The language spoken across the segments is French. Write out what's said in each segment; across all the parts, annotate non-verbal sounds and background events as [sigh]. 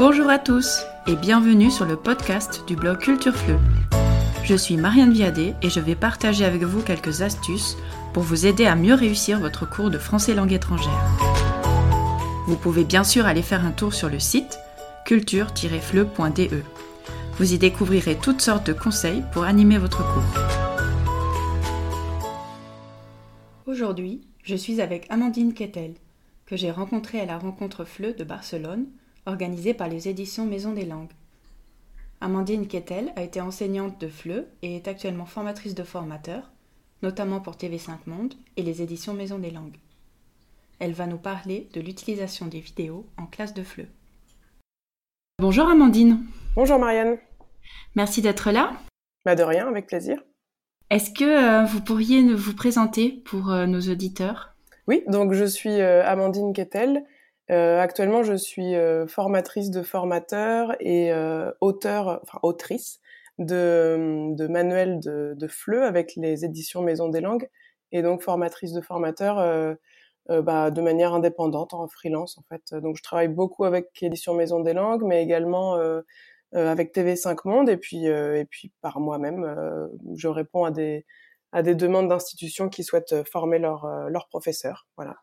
Bonjour à tous et bienvenue sur le podcast du blog Culture Fleu. Je suis Marianne Viadé et je vais partager avec vous quelques astuces pour vous aider à mieux réussir votre cours de français langue étrangère. Vous pouvez bien sûr aller faire un tour sur le site culture-fleu.de. Vous y découvrirez toutes sortes de conseils pour animer votre cours. Aujourd'hui, je suis avec Amandine Kettel, que j'ai rencontrée à la rencontre FLE de Barcelone, organisée par les éditions Maison des Langues. Amandine Kettel a été enseignante de FLE et est actuellement formatrice de formateurs, notamment pour TV5 Monde et les éditions Maison des Langues. Elle va nous parler de l'utilisation des vidéos en classe de FLE. Bonjour Amandine. Bonjour Marianne. Merci d'être là. Bah de rien, avec plaisir. Est-ce que euh, vous pourriez vous présenter pour euh, nos auditeurs? Oui, donc je suis euh, Amandine Kettel. Actuellement, je suis formatrice de formateurs et auteur, enfin autrice de, de manuels de, de FLE avec les éditions Maison des Langues et donc formatrice de formateurs bah, de manière indépendante en freelance en fait. Donc je travaille beaucoup avec éditions Maison des Langues, mais également euh, avec TV5 Monde et puis euh, et puis par moi-même, euh, je réponds à des à des demandes d'institutions qui souhaitent former leurs leurs professeurs. Voilà.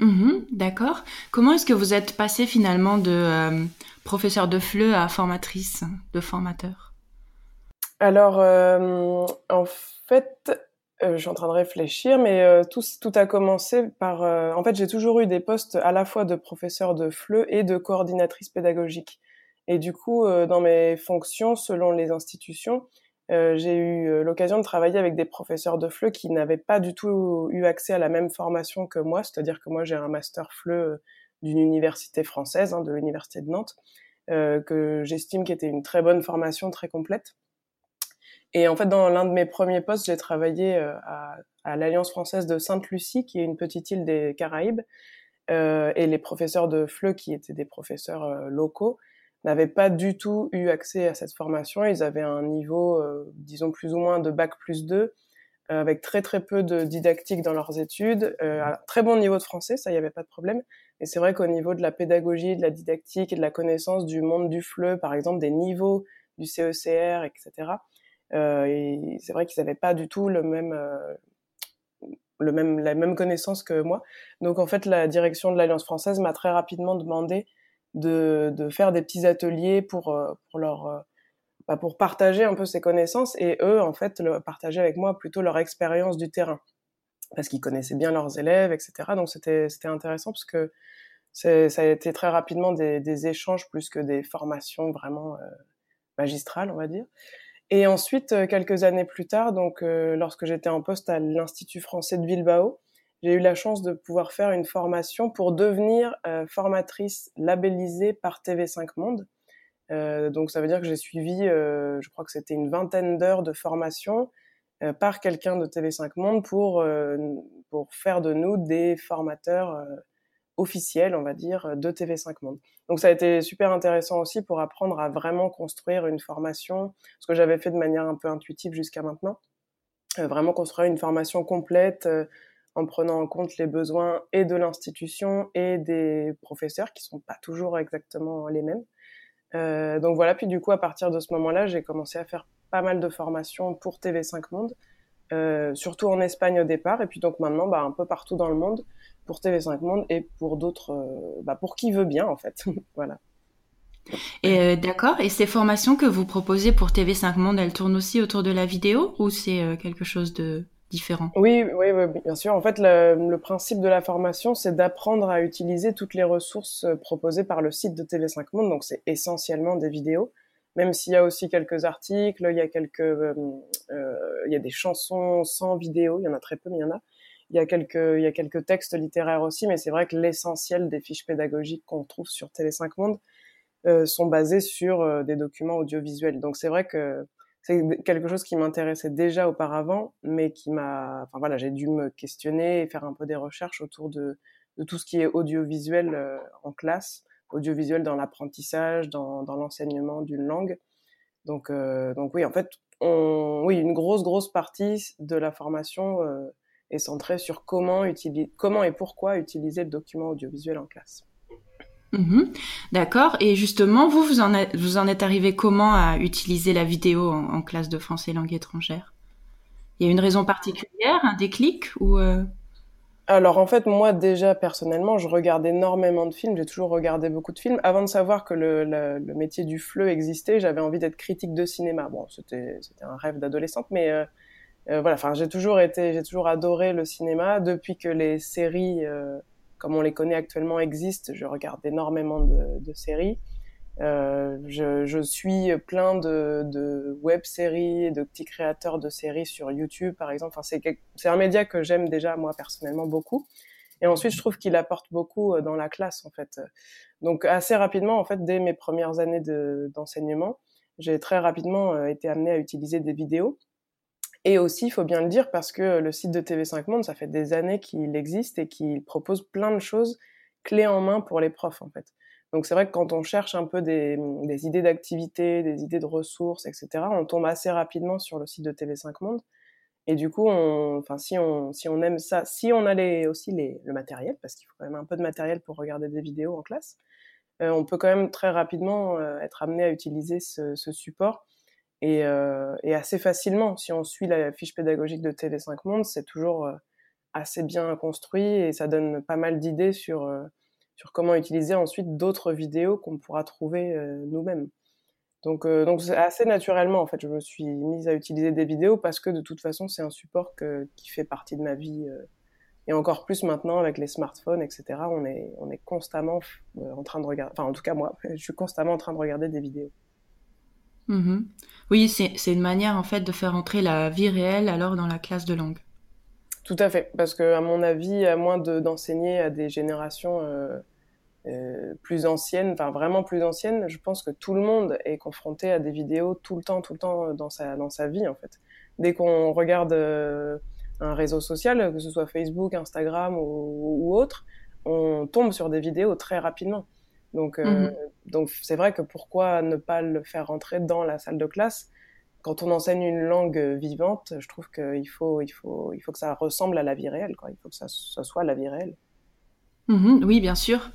Mmh d'accord. Comment est-ce que vous êtes passé finalement de professeur de FLE à formatrice de formateur? Alors, en fait, je suis en train de réfléchir, mais tout, tout a commencé par... en fait, j'ai toujours eu des postes à la fois de professeur de FLE et de coordinatrice pédagogique. Et du coup, euh, dans mes fonctions, selon les institutions, euh, j'ai eu euh, l'occasion de travailler avec des professeurs de FLE qui n'avaient pas du tout eu accès à la même formation que moi, c'est-à-dire que moi j'ai un master FLE d'une université française, hein, de l'université de Nantes, euh, que j'estime qui était une très bonne formation, très complète. Et en fait, dans l'un de mes premiers postes, j'ai travaillé à, l'Alliance française de Sainte-Lucie, qui est une petite île des Caraïbes, euh, et les professeurs de FLE, qui étaient des professeurs locaux, n'avaient pas du tout eu accès à cette formation. Ils avaient un niveau, euh, disons plus ou moins de bac plus 2, euh, avec très très peu de didactique dans leurs études, euh, très bon niveau de français, ça y avait pas de problème. Et c'est vrai qu'au niveau de la pédagogie, de la didactique et de la connaissance du monde du FLE, par exemple des niveaux du CECR, etc. Euh, et c'est vrai qu'ils n'avaient pas du tout le même le même la même connaissance que moi. Donc en fait, la direction de l'Alliance française m'a très rapidement demandé de, de faire des petits ateliers pour, euh, pour leur euh, bah pour partager un peu ces connaissances et eux en fait partager avec moi plutôt leur expérience du terrain. Parce qu'ils connaissaient bien leurs élèves etc donc c'était c'était intéressant parce que ça a été très rapidement des, des échanges plus que des formations vraiment euh, magistrales on va dire. Et ensuite quelques années plus tard donc lorsque j'étais en poste à l'institut français de Bilbao j'ai eu la chance de pouvoir faire une formation pour devenir euh, formatrice labellisée par TV5 Monde. Euh, donc ça veut dire que j'ai suivi, euh, je crois que c'était une vingtaine d'heures de formation euh, par quelqu'un de TV5 Monde pour euh, pour faire de nous des formateurs euh, officiels, on va dire, de TV5 Monde. Donc ça a été super intéressant aussi pour apprendre à vraiment construire une formation, ce que j'avais fait de manière un peu intuitive jusqu'à maintenant, vraiment construire une formation complète en prenant en compte les besoins et de l'institution et des professeurs qui sont pas toujours exactement les mêmes. Euh, donc voilà, puis du coup à partir de ce moment-là, j'ai commencé à faire pas mal de formations pour TV5 Monde, euh, surtout en Espagne au départ, et puis donc maintenant bah, un peu partout dans le monde pour TV5 Monde et pour d'autres, euh, bah, pour qui veut bien en fait. [laughs] voilà. Et d'accord. Et ces formations que vous proposez pour TV5 Monde, elles tournent aussi autour de la vidéo ou c'est quelque chose de oui, oui, oui, bien sûr. En fait, le, principe de la formation, c'est d'apprendre à utiliser toutes les ressources euh, proposées par le site de TV5 Monde. Donc, c'est essentiellement des vidéos, même s'il y a aussi quelques articles, il y a quelques, euh, euh, il y a des chansons sans vidéo, il y en a très peu, mais il y en a. Il y a quelques, il y a quelques textes littéraires aussi, mais c'est vrai que l'essentiel des fiches pédagogiques qu'on trouve sur TV5 Monde sont basées sur des documents audiovisuels. Donc, c'est vrai que c'est quelque chose qui m'intéressait déjà auparavant, mais qui m'a, enfin voilà, j'ai dû me questionner et faire un peu des recherches autour de, tout ce qui est audiovisuel euh, en classe, audiovisuel dans l'apprentissage, dans, dans l'enseignement d'une langue. Donc, euh, donc oui, en fait, on, oui, une grosse grosse partie de la formation euh, est centrée sur comment utiliser, comment et pourquoi utiliser le document audiovisuel en classe. Mhm. D'accord. Et justement, vous, vous en, êtes, vous en êtes arrivé comment à utiliser la vidéo en, classe de français langue étrangère? Il y a une raison particulière, un déclic ou euh? Alors en fait, moi déjà personnellement, je regarde énormément de films. J'ai toujours regardé beaucoup de films. Avant de savoir que le, le, métier du fleu existait, j'avais envie d'être critique de cinéma. Bon, c'était un rêve d'adolescente, mais euh, euh, voilà. Enfin, j'ai toujours été, j'ai toujours adoré le cinéma depuis que les séries comme on les connaît actuellement, existent. Je regarde énormément de, séries. Euh, je, suis plein de, web-séries, de petits créateurs de séries sur YouTube, par exemple. Enfin, c'est un média que j'aime déjà, moi, personnellement, beaucoup. Et ensuite, je trouve qu'il apporte beaucoup euh, dans la classe, en fait. Donc, assez rapidement, en fait, dès mes premières années d'enseignement, j'ai très rapidement euh, été amenée à utiliser des vidéos. Et aussi, il faut bien le dire, parce que le site de TV5 Monde, ça fait des années qu'il existe et qu'il propose plein de choses clés en main pour les profs, en fait. Donc c'est vrai que quand on cherche un peu des, des idées d'activités, des idées de ressources, etc., on tombe assez rapidement sur le site de TV5 Monde. Et du coup, on, enfin, si on, si on aime ça, si on a les, aussi les, le matériel, parce qu'il faut quand même un peu de matériel pour regarder des vidéos en classe, euh, on peut quand même très rapidement euh, être amené à utiliser ce, ce support et, euh, et, assez facilement. Si on suit la fiche pédagogique de TV5 Monde, c'est toujours euh, assez bien construit et ça donne pas mal d'idées sur, euh, sur comment utiliser ensuite d'autres vidéos qu'on pourra trouver euh, nous-mêmes. Donc, donc assez naturellement, en fait, je me suis mise à utiliser des vidéos parce que de toute façon, c'est un support que, qui fait partie de ma vie. et encore plus maintenant avec les smartphones, etc. On est, on est constamment en train de regarder, enfin en tout cas moi, [laughs] je suis constamment en train de regarder des vidéos. Mhm. Oui, c'est une manière en fait de faire entrer la vie réelle alors dans la classe de langue. Tout à fait, parce que à mon avis, à moins d'enseigner à des générations euh, euh, plus anciennes, enfin vraiment plus anciennes, je pense que tout le monde est confronté à des vidéos tout le temps, tout le temps dans sa dans sa vie en fait. Dès qu'on regarde euh, un réseau social, que ce soit Facebook, Instagram ou, ou, autre, on tombe sur des vidéos très rapidement. Donc, euh, mhm. donc c'est vrai que pourquoi ne pas le faire rentrer dans la salle de classe? Quand on enseigne une langue vivante, je trouve qu'il faut, il faut, il faut que ça ressemble à la vie réelle. Quoi. Il faut que ça, ça soit la vie réelle. Mhm, oui, bien sûr.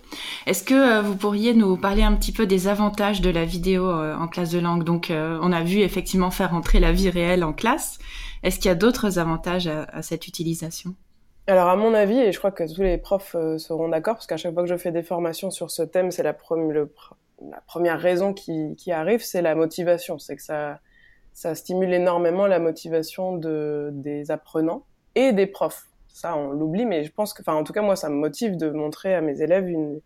Est-ce que euh, vous pourriez nous parler un petit peu des avantages de la vidéo euh, en classe de langue? Donc, on a vu effectivement faire rentrer la vie réelle en classe. Est-ce qu'il y a d'autres avantages à cette utilisation? Alors à mon avis, et je crois que tous les profs euh, seront d'accord, parce qu'à chaque fois que je fais des formations sur ce thème, c'est la, première raison qui, qui arrive, c'est la motivation. C'est que ça, ça stimule énormément la motivation de, des apprenants et des profs. Ça, on l'oublie, mais je pense que, enfin, en tout cas, moi, ça me motive de montrer à mes élèves une,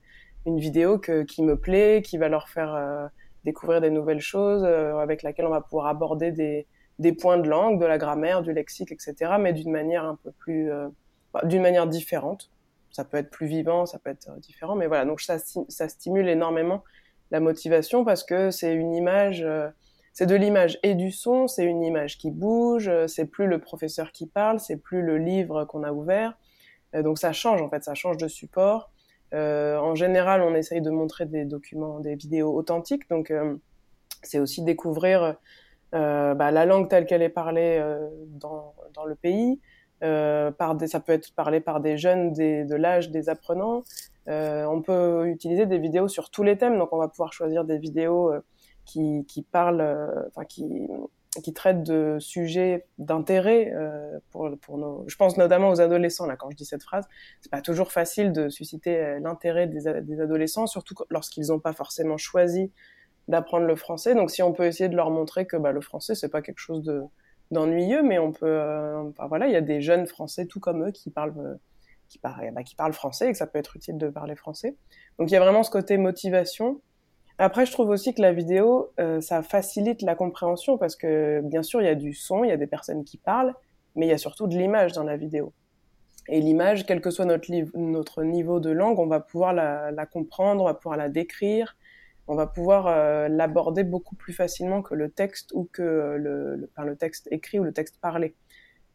une vidéo que, qui me plaît, qui va leur faire euh, découvrir des nouvelles choses, euh, avec laquelle on va pouvoir aborder des, des points de langue, de la grammaire, du lexique, etc., mais d'une manière un peu plus bah, d'une manière différente. Ça peut être plus vivant, ça peut être euh, différent, mais voilà. Donc ça, ça stimule énormément la motivation parce que c'est une image, euh, c'est de l'image et du son, c'est une image qui bouge, euh, c'est plus le professeur qui parle, c'est plus le livre qu'on a ouvert. donc ça change en fait, ça change de support. en général, on essaye de montrer des documents, des vidéos authentiques, donc c'est aussi découvrir bah, la langue telle qu'elle est parlée dans, dans le pays, euh, par des, ça peut être parlé par des jeunes des, de l'âge des apprenants. Euh, on peut utiliser des vidéos sur tous les thèmes, donc on va pouvoir choisir des vidéos euh, qui, qui parlent, euh, enfin qui, qui traitent de sujets d'intérêt euh, pour, pour nos. Je pense notamment aux adolescents là quand je dis cette phrase. C'est pas toujours facile de susciter l'intérêt des, des, adolescents, surtout lorsqu'ils n'ont pas forcément choisi d'apprendre le français. Donc si on peut essayer de leur montrer que bah, le français c'est pas quelque chose de d'ennuyeux, mais on peut, euh, enfin, voilà, il y a des jeunes Français tout comme eux qui parlent, euh, qui parlent, bah, qui parlent français et que ça peut être utile de parler français. Donc il y a vraiment ce côté motivation. Après, je trouve aussi que la vidéo, euh, ça facilite la compréhension parce que bien sûr, il y a du son, il y a des personnes qui parlent, mais il y a surtout de l'image dans la vidéo. Et l'image, quel que soit notre, notre niveau de langue, on va pouvoir la, la comprendre, on va pouvoir la décrire, on va pouvoir euh, l'aborder beaucoup plus facilement que le texte ou que le, le, le texte écrit ou le texte parlé.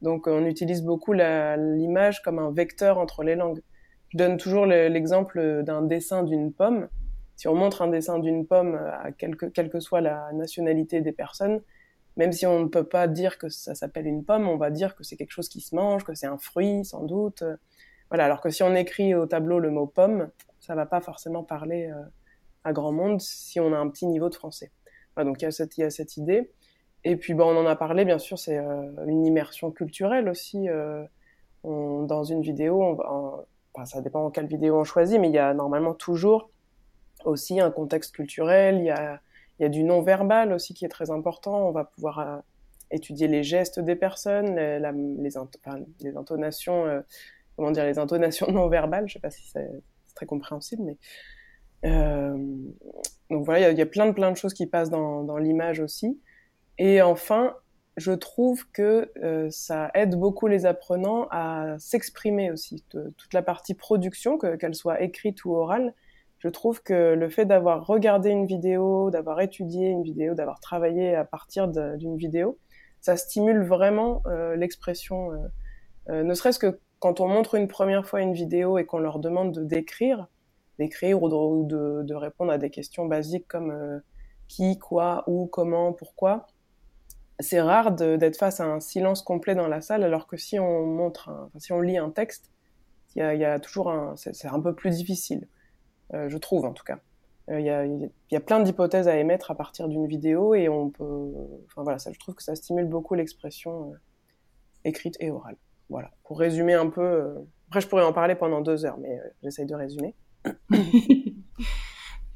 Donc on utilise beaucoup l'image comme un vecteur entre les langues. Je donne toujours l'exemple d'un dessin d'une pomme. Si on montre un dessin d'une pomme à quelque, quelle que soit la nationalité des personnes, même si on ne peut pas dire que ça s'appelle une pomme, on va dire que c'est quelque chose qui se mange, que c'est un fruit sans doute. Voilà. Alors que si on écrit au tableau le mot pomme, ça va pas forcément parler à grand monde si on a un petit niveau de français. donc il y, a cette, il y a cette idée. Et puis bon, on en a parlé, bien sûr, c'est une immersion culturelle aussi. dans une vidéo, on enfin, ça dépend en quelle vidéo on choisit, mais il y a normalement toujours aussi un contexte culturel, il y a, il y a du non-verbal aussi qui est très important. On va pouvoir euh, étudier les gestes des personnes, les, les, enfin, les intonations, euh, comment dire, les intonations [laughs] non-verbales. Je sais pas si c'est très compréhensible, mais euh, donc voilà, il y, a, plein de plein de choses qui passent dans, l'image aussi. Et enfin, je trouve que euh, ça aide beaucoup les apprenants à s'exprimer aussi. toute la partie production, qu'elle soit écrite ou orale, je trouve que le fait d'avoir regardé une vidéo, d'avoir étudié une vidéo, d'avoir travaillé à partir d'une vidéo, ça stimule vraiment euh, l'expression. Euh, euh, ne serait-ce que quand on montre une première fois une vidéo et qu'on leur demande de d'écrire, d'écrire ou, de, répondre à des questions basiques comme qui, quoi, où, comment, pourquoi. C'est rare d'être face à un silence complet dans la salle, alors que si on montre, si on lit un texte, il y a, toujours un, c'est un peu plus difficile. Euh, je trouve en tout cas. Il euh, y, a, plein d'hypothèses à émettre à partir d'une vidéo et on peut. Enfin voilà, ça, je trouve que ça stimule beaucoup l'expression euh, écrite et orale. Voilà. Pour résumer un peu. Après, je pourrais en parler pendant deux heures, mais j'essaye de résumer. [laughs]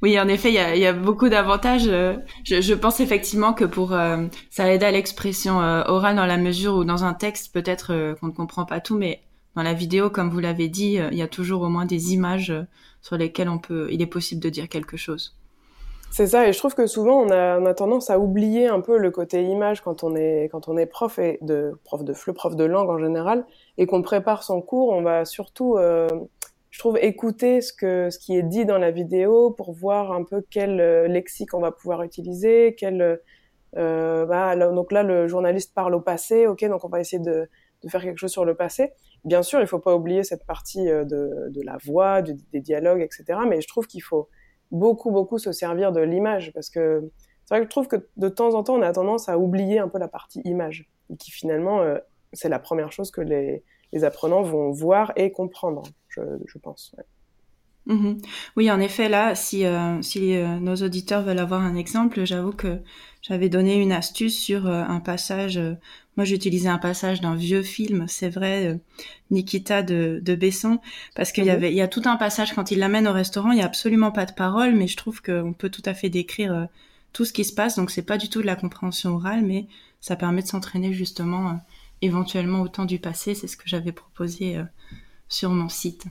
Oui, en effet, il y a, beaucoup d'avantages. Je, pense effectivement que pour ça aide à l'expression orale dans la mesure où dans un texte peut-être qu'on ne comprend pas tout, mais dans la vidéo, comme vous l'avez dit, il y a toujours au moins des images sur lesquels on peut, il est possible de dire quelque chose. C'est ça, et je trouve que souvent on a, tendance à oublier un peu le côté image quand on est prof et de prof prof de langue en général, et qu'on prépare son cours, on va surtout, euh, je trouve, écouter ce que ce qui est dit dans la vidéo pour voir un peu quel euh, lexique on va pouvoir utiliser, quel euh, bah, donc là le journaliste parle au passé, ok, donc on va essayer de, de faire quelque chose sur le passé. Bien sûr, il faut pas oublier cette partie euh, de, de la voix, des dialogues, etc. Mais je trouve qu'il faut beaucoup, beaucoup se servir de l'image parce que c'est vrai que je trouve que de temps en temps, on a tendance à oublier un peu la partie image et qui finalement, euh, c'est la première chose que les, les, apprenants vont voir et comprendre, je, je pense. Mhm. Oui, en effet, là, si, euh, si euh, nos auditeurs veulent avoir un exemple, j'avoue que j'avais donné une astuce sur euh, un passage. moi, j'utilisais un passage d'un vieux film, c'est vrai, Nikita de, de Besson, parce qu'il y mhm. avait, il y a tout un passage quand il l'amène au restaurant, il y a absolument pas de parole, mais je trouve qu'on peut tout à fait décrire tout ce qui se passe. Donc, c'est pas du tout de la compréhension orale, mais ça permet de s'entraîner justement, éventuellement au temps du passé. C'est ce que j'avais proposé sur mon site.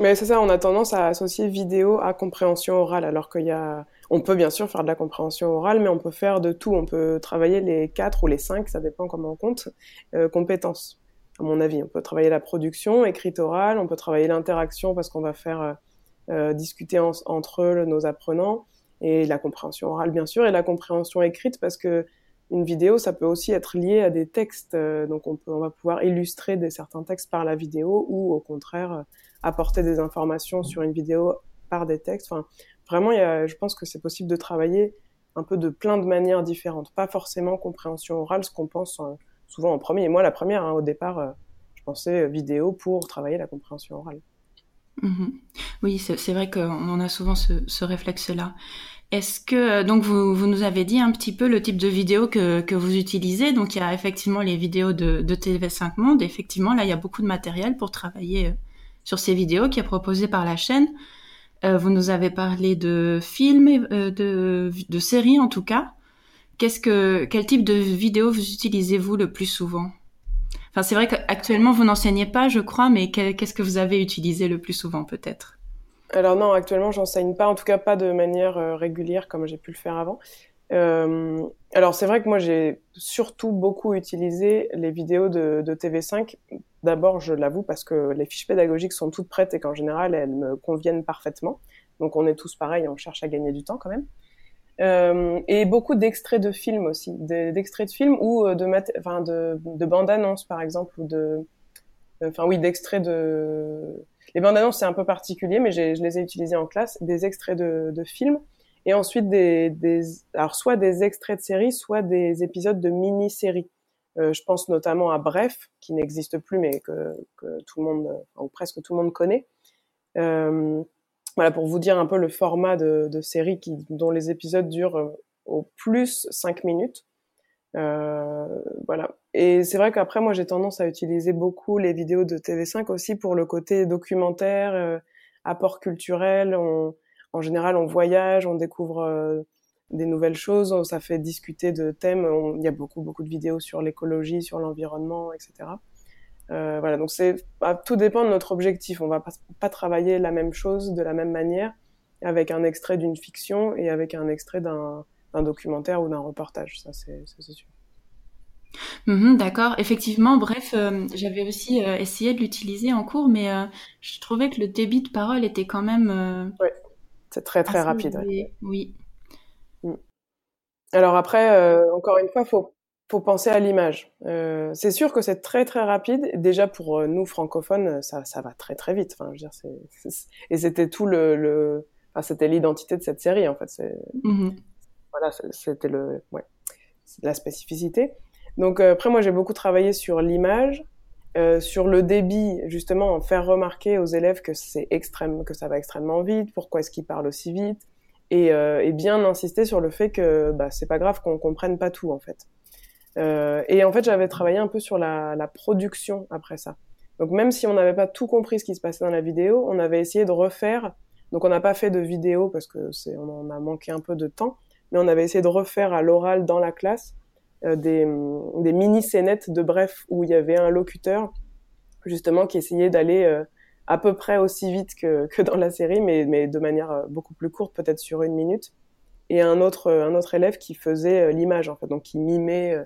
Mais c'est ça, on a tendance à associer vidéo à compréhension orale, alors qu'il y a, on peut bien sûr faire de la compréhension orale, mais on peut faire de tout. On peut travailler les quatre ou les cinq, ça dépend comment on compte, euh, compétences. À mon avis, on peut travailler la production écrite orale, on peut travailler l'interaction parce qu'on va faire euh, euh discuter entre eux nos apprenants, et la compréhension orale bien sûr, et la compréhension écrite parce que une vidéo, ça peut aussi être lié à des textes, euh, donc on, va pouvoir illustrer des certains textes par la vidéo ou au contraire apporter des informations sur une vidéo par des textes. Enfin, vraiment, je pense que c'est possible de travailler un peu de plein de manières différentes. Pas forcément compréhension orale, ce qu'on pense euh, souvent en premier. Et moi, la première, hein, au départ, euh, je pensais vidéo pour travailler la compréhension orale. Mm-hmm. Oui, c'est vrai qu'on a souvent ce, réflexe-là. Est-ce que euh, donc vous, vous, nous avez dit un petit peu le type de vidéo que, que vous utilisez Donc il y a effectivement les vidéos de, de TV5 Monde. Effectivement, là il y a beaucoup de matériel pour travailler sur ces vidéos qui est proposé par la chaîne. Euh, vous nous avez parlé de films, euh, de, de séries en tout cas. Qu'est-ce que, quel type de vidéos vous utilisez-vous le plus souvent? Enfin, c'est vrai qu'actuellement vous n'enseignez pas, je crois, mais qu'est-ce que vous avez utilisé le plus souvent peut-être? Alors non, actuellement j'enseigne pas, en tout cas pas de manière euh, régulière comme j'ai pu le faire avant. Euh, alors c'est vrai que moi j'ai surtout beaucoup utilisé les vidéos de, de TV5. D'abord, je l'avoue parce que les fiches pédagogiques sont toutes prêtes et qu'en général elles me conviennent parfaitement. Donc on est tous pareils, on cherche à gagner du temps quand même. Euh, et beaucoup d'extraits de films aussi, d'extraits de films ou euh, de, de, de bandes annonces par exemple ou de, enfin oui, d'extraits de. Les bandes annonces c'est un peu particulier, mais je les ai utilisés en classe. Des extraits de, films et ensuite des, des, alors soit des extraits de séries, soit des épisodes de mini-séries. Euh, je pense notamment à Bref, qui n'existe plus, mais que, que, tout le monde, ou presque tout le monde connaît. Euh, Voilà, pour vous dire un peu le format de, de série qui, dont les épisodes durent au plus 5 minutes. Euh, voilà. Et c'est vrai qu'après, moi, j'ai tendance à utiliser beaucoup les vidéos de TV5 aussi pour le côté documentaire, euh, apport culturel. On, en général, on voyage, on découvre euh, des nouvelles choses, ça fait discuter de thèmes. il y a beaucoup, beaucoup de vidéos sur l'écologie, sur l'environnement, etc. Euh, voilà, donc c'est bah, tout dépend de notre objectif. On va pas, pas travailler la même chose de la même manière avec un extrait d'une fiction et avec un extrait d'un d'un documentaire ou d'un reportage, ça c'est sûr. Mhm, d'accord, effectivement, bref, euh, j'avais aussi euh, essayé de l'utiliser en cours, mais euh, je trouvais que le débit de parole était quand même... oui, c'est très très rapide. Oui. Mm. Alors après, encore une fois, faut faut penser à l'image. c'est sûr que c'est très très rapide. Déjà pour nous francophones, ça, ça va très très vite. Enfin, je veux dire, et c'était tout le, le... Enfin, c'était l'identité de cette série en fait. Voilà, c'était le, ouais, la spécificité. Donc euh, après, moi, j'ai beaucoup travaillé sur l'image, euh, sur le débit, justement, en faire remarquer aux élèves que c'est extrême, que ça va extrêmement vite, pourquoi est-ce qu'ils parlent aussi vite, et, euh, bien insister sur le fait que bah, c'est pas grave qu'on comprenne pas tout, en fait. Et en fait, j'avais travaillé un peu sur la, la production après ça. Donc même si on n'avait pas tout compris ce qui se passait dans la vidéo, on avait essayé de refaire. Donc on n'a pas fait de vidéo parce que c'est, on en a manqué un peu de temps, mais on avait essayé de refaire à l'oral dans la classe euh, des, des mini-scénettes de bref où il y avait un locuteur justement qui essayait d'aller euh, à peu près aussi vite que, [laughs] que dans la série, mais, mais de manière euh, beaucoup plus courte, peut-être sur une minute, et un autre, un autre élève qui faisait l'image, en fait, donc qui mimait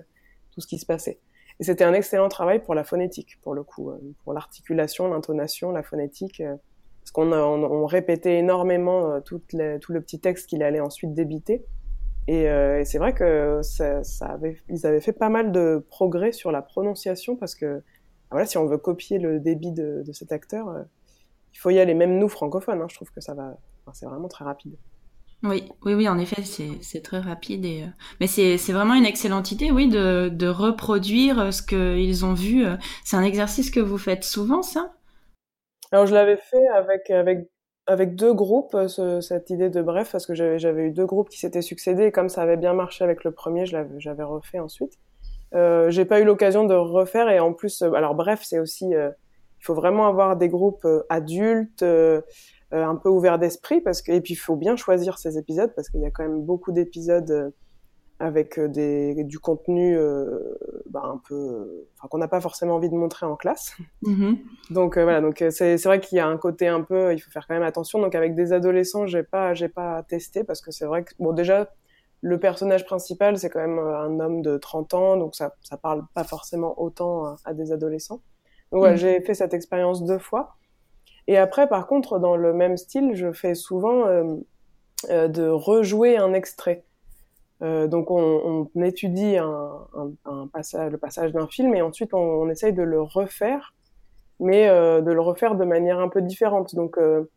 tout ce qui se passait. Et c'était un excellent travail pour la phonétique, pour le coup, pour l'articulation, l'intonation, la phonétique, parce qu'on on, on, répétait énormément tout, les, tout le petit texte qu'il allait ensuite débiter. Et, euh, et c'est vrai que ça, ça avait, ils avaient fait pas mal de progrès sur la prononciation parce que voilà, si on veut copier le débit de, de cet acteur, euh, il faut y aller. Même nous francophones, hein, je trouve que ça va, enfin, c'est vraiment très rapide. Oui, oui, oui, en effet, c'est très rapide. Et, euh... Mais c'est vraiment une excellente idée, oui, de, de reproduire ce qu'ils ont vu. C'est un exercice que vous faites souvent, ça? Alors, je l'avais fait avec, avec avec deux groupes, euh, ce, cette idée de bref, parce que j'avais eu deux groupes qui s'étaient succédés, et comme ça avait bien marché avec le premier, j'avais refait ensuite. Euh, J'ai pas eu l'occasion de refaire, et en plus, euh, alors bref, c'est aussi, euh, il faut vraiment avoir des groupes adultes, un peu ouverts d'esprit, parce que, et puis il faut bien choisir ces épisodes, parce qu'il y a quand même beaucoup d'épisodes avec euh, des, du contenu euh, bah, un peu, enfin qu'on n'a pas forcément envie de montrer en classe. Mm-hmm. Donc euh, voilà, donc c'est vrai qu'il y a un côté un peu, il faut faire quand même attention. Donc avec des adolescents, j'ai pas j'ai pas testé parce que c'est vrai que bon déjà le personnage principal c'est quand même un homme de 30 ans, donc ça ça parle pas forcément autant à, des adolescents. Donc voilà, mm. j'ai fait cette expérience deux fois. Et après, par contre, dans le même style, je fais souvent de rejouer un extrait. Euh, donc on, étudie un, passage, le passage d'un film et ensuite on, essaye de le refaire, mais euh, de le refaire de manière un peu différente. Donc euh,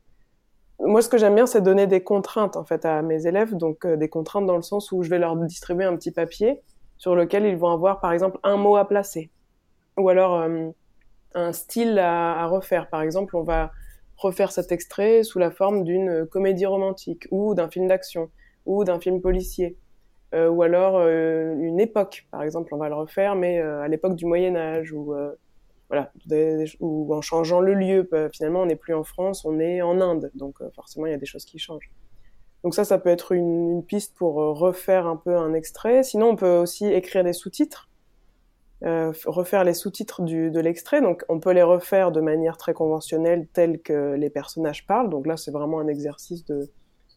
moi ce que j'aime bien c'est donner des contraintes en fait à mes élèves, donc des contraintes dans le sens où je vais leur distribuer un petit papier sur lequel ils vont avoir par exemple un mot à placer ou alors un style à, refaire. Par exemple on va refaire cet extrait sous la forme d'une comédie romantique ou d'un film d'action ou d'un film policier euh, ou alors euh, une époque, par exemple, on va le refaire, mais euh, à l'époque du Moyen Âge, ou voilà, en changeant le lieu. Bah, finalement, on n'est plus en France, on est en Inde, donc forcément, il y a des choses qui changent. Donc ça, ça peut être une, piste pour refaire un peu un extrait. Sinon, on peut aussi écrire des sous-titres, refaire les sous-titres de l'extrait. Donc, on peut les refaire de manière très conventionnelle, telle que les personnages parlent. Donc là, c'est vraiment un exercice de,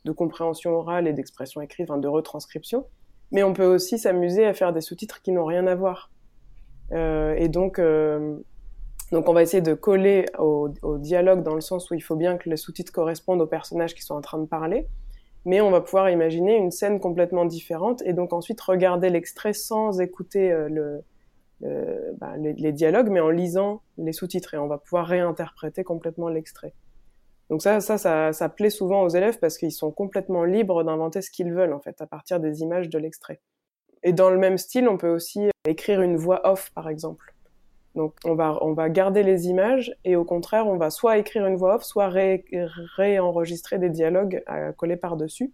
de compréhension orale et d'expression écrite, enfin de retranscription mais on peut aussi s'amuser à faire des sous-titres qui n'ont rien à voir. Euh, et donc, euh, donc on va essayer de coller au, dialogue dans le sens où il faut bien que les sous-titres correspondent aux personnages qui sont en train de parler, mais on va pouvoir imaginer une scène complètement différente et donc ensuite regarder l'extrait sans écouter euh, bah, les, les, dialogues, mais en lisant les sous-titres et on va pouvoir réinterpréter complètement l'extrait. Donc ça, ça, ça, ça plaît souvent aux élèves parce qu'ils sont complètement libres d'inventer ce qu'ils veulent en fait à partir des images de l'extrait. Et dans le même style, on peut aussi écrire une voix off par exemple. Donc on va, on va garder les images et au contraire, on va soit écrire une voix off, soit ré, réenregistrer des dialogues à coller par-dessus.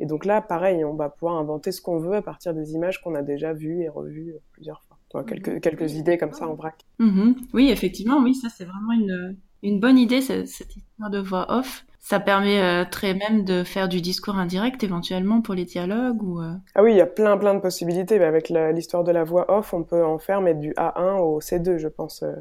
Et donc là, pareil, on va pouvoir inventer ce qu'on veut à partir des images qu'on a déjà vues et revues plusieurs fois. quelques, mhm. quelques idées comme ça en vrac. Mhm. Oui, effectivement, oui, ça c'est vraiment une, une bonne idée, cette, cette histoire de voix off. Ça permet euh, très même de faire du discours indirect éventuellement pour les dialogues ou. Euh... Ah oui, il y a plein plein de possibilités. Mais avec l'histoire de la voix off, on peut en faire mettre du A1 au C2, je pense, euh,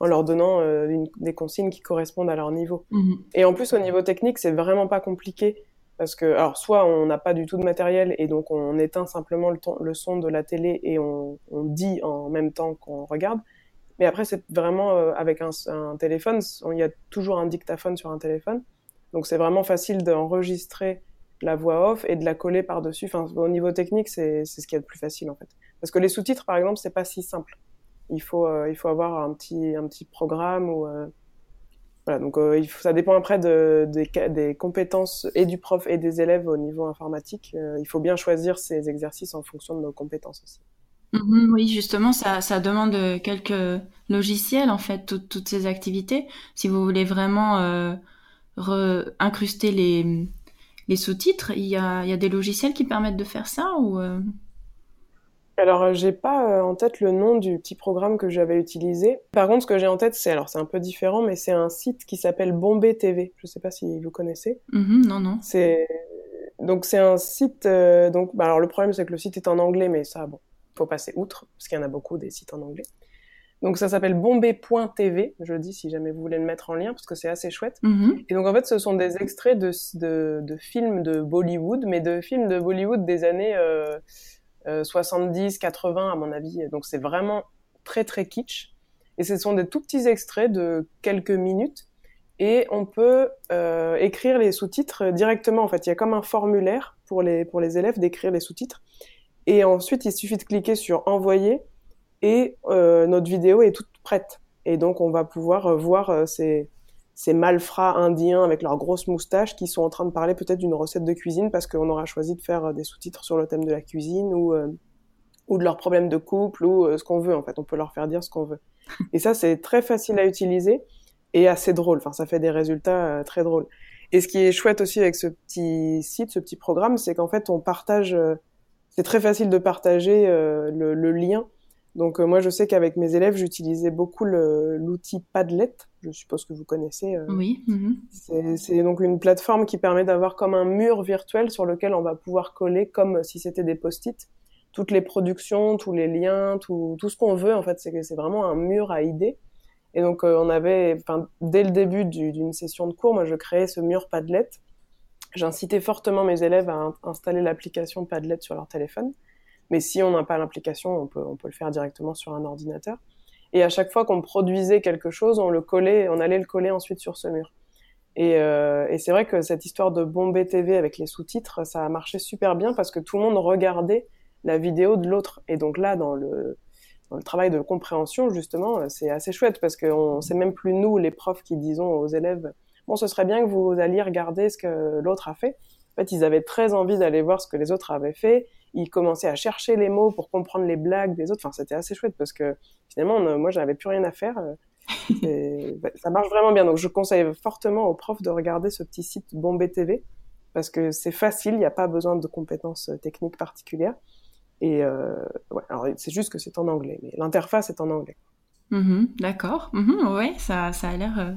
en leur donnant une, des consignes qui correspondent à leur niveau. Mhm. Et en plus, au niveau technique, c'est vraiment pas compliqué parce que, alors, soit on n'a pas du tout de matériel et donc on éteint simplement le, le son de la télé et on, on dit en même temps qu'on regarde. Mais après, c'est vraiment avec un, téléphone, il y a toujours un dictaphone sur un téléphone. Donc c'est vraiment facile d'enregistrer la voix off et de la coller par-dessus. Au niveau technique, c'est ce qui est le plus facile en fait. Parce que les sous-titres, par exemple, c'est pas si simple. Il faut, euh, avoir un petit, programme ou euh... voilà. Donc euh, ça dépend après de, des, compétences et du prof et des élèves au niveau informatique. Euh, il faut bien choisir ces exercices en fonction de nos compétences aussi. Mm-hmm, oui, justement, ça, ça demande quelques logiciels en fait, toutes ces activités. Si vous voulez vraiment euh, incruster les, les sous-titres Il y a, y a, des logiciels qui permettent de faire ça ou euh? Alors, euh, j'ai pas euh, en tête le nom du petit programme que j'avais utilisé. Par contre, ce que j'ai en tête, c'est alors c'est un peu différent, mais c'est un site qui s'appelle Bombay TV. Je sais pas si vous connaissez. Mm-hmm, non, non. C'est donc c'est un site. donc, bah, alors le problème c'est que le site est en anglais, mais ça, bon, faut passer outre parce qu'il y en a beaucoup des sites en anglais. Donc ça s'appelle bombay.tv, je dis si jamais vous voulez le mettre en lien parce que c'est assez chouette. Mm-hmm. Et donc en fait ce sont des extraits de, de, de, films de Bollywood, mais de films de Bollywood des années euh, euh, 70, 80 à mon avis. Donc c'est vraiment très très kitsch. Et ce sont des tout petits extraits de quelques minutes. Et on peut euh, écrire les sous-titres directement. En fait, il y a comme un formulaire pour les, pour les élèves d'écrire les sous-titres. Et ensuite, il suffit de cliquer sur envoyer et euh, notre vidéo est toute prête. Et donc on va pouvoir euh, voir euh, ces, ces malfrats indiens avec leurs grosses moustaches qui sont en train de parler peut-être d'une recette de cuisine parce qu'on aura choisi de faire des sous-titres sur le thème de la cuisine ou ou de leurs problèmes de couple ou ce qu'on veut en fait. On peut leur faire dire ce qu'on veut. Et ça c'est très facile à utiliser et assez drôle. Enfin ça fait des résultats très drôles. Et ce qui est chouette aussi avec ce petit site, ce petit programme, c'est qu'en fait on partage. C'est très facile de partager le, le lien donc euh, moi, je sais qu'avec mes élèves, j'utilisais beaucoup l'outil Padlet. Je suppose que vous connaissez. Euh. Oui. Mm-hmm. C'est donc une plateforme qui permet d'avoir comme un mur virtuel sur lequel on va pouvoir coller, comme si c'était des post-it, toutes les productions, tous les liens, tout, tout ce qu'on veut. En fait, c'est vraiment un mur à idées. Et donc euh, on avait, dès le début d'une session de cours, moi, je créais ce mur Padlet. J'incitais fortement mes élèves à installer l'application Padlet sur leur téléphone. Mais si on n'a pas l'implication, on peut, on peut le faire directement sur un ordinateur. Et à chaque fois qu'on produisait quelque chose, on le collait, on allait le coller ensuite sur ce mur. Et, euh, et c'est vrai que cette histoire de bomber TV avec les sous-titres, ça a marché super bien parce que tout le monde regardait la vidéo de l'autre. Et donc là, dans le, dans le travail de compréhension, justement, c'est assez chouette parce que c'est même plus nous, les profs, qui disons aux élèves, bon, ce serait bien que vous alliez regarder ce que l'autre a fait. En fait, ils avaient très envie d'aller voir ce que les autres avaient fait il commençait à chercher les mots pour comprendre les blagues des autres. Enfin, c'était assez chouette parce que finalement, moi, j'avais plus rien à faire. Euh, [laughs] bah, ça marche vraiment bien. Donc, je conseille fortement aux profs de regarder ce petit site Bombay TV parce que c'est facile, il n'y a pas besoin de compétences euh, techniques particulières. Et euh, ouais, alors c'est juste que c'est en anglais, mais l'interface est en anglais. Mm-hmm, d'accord. Mm-hmm, ouais, ça, ça a l'air euh,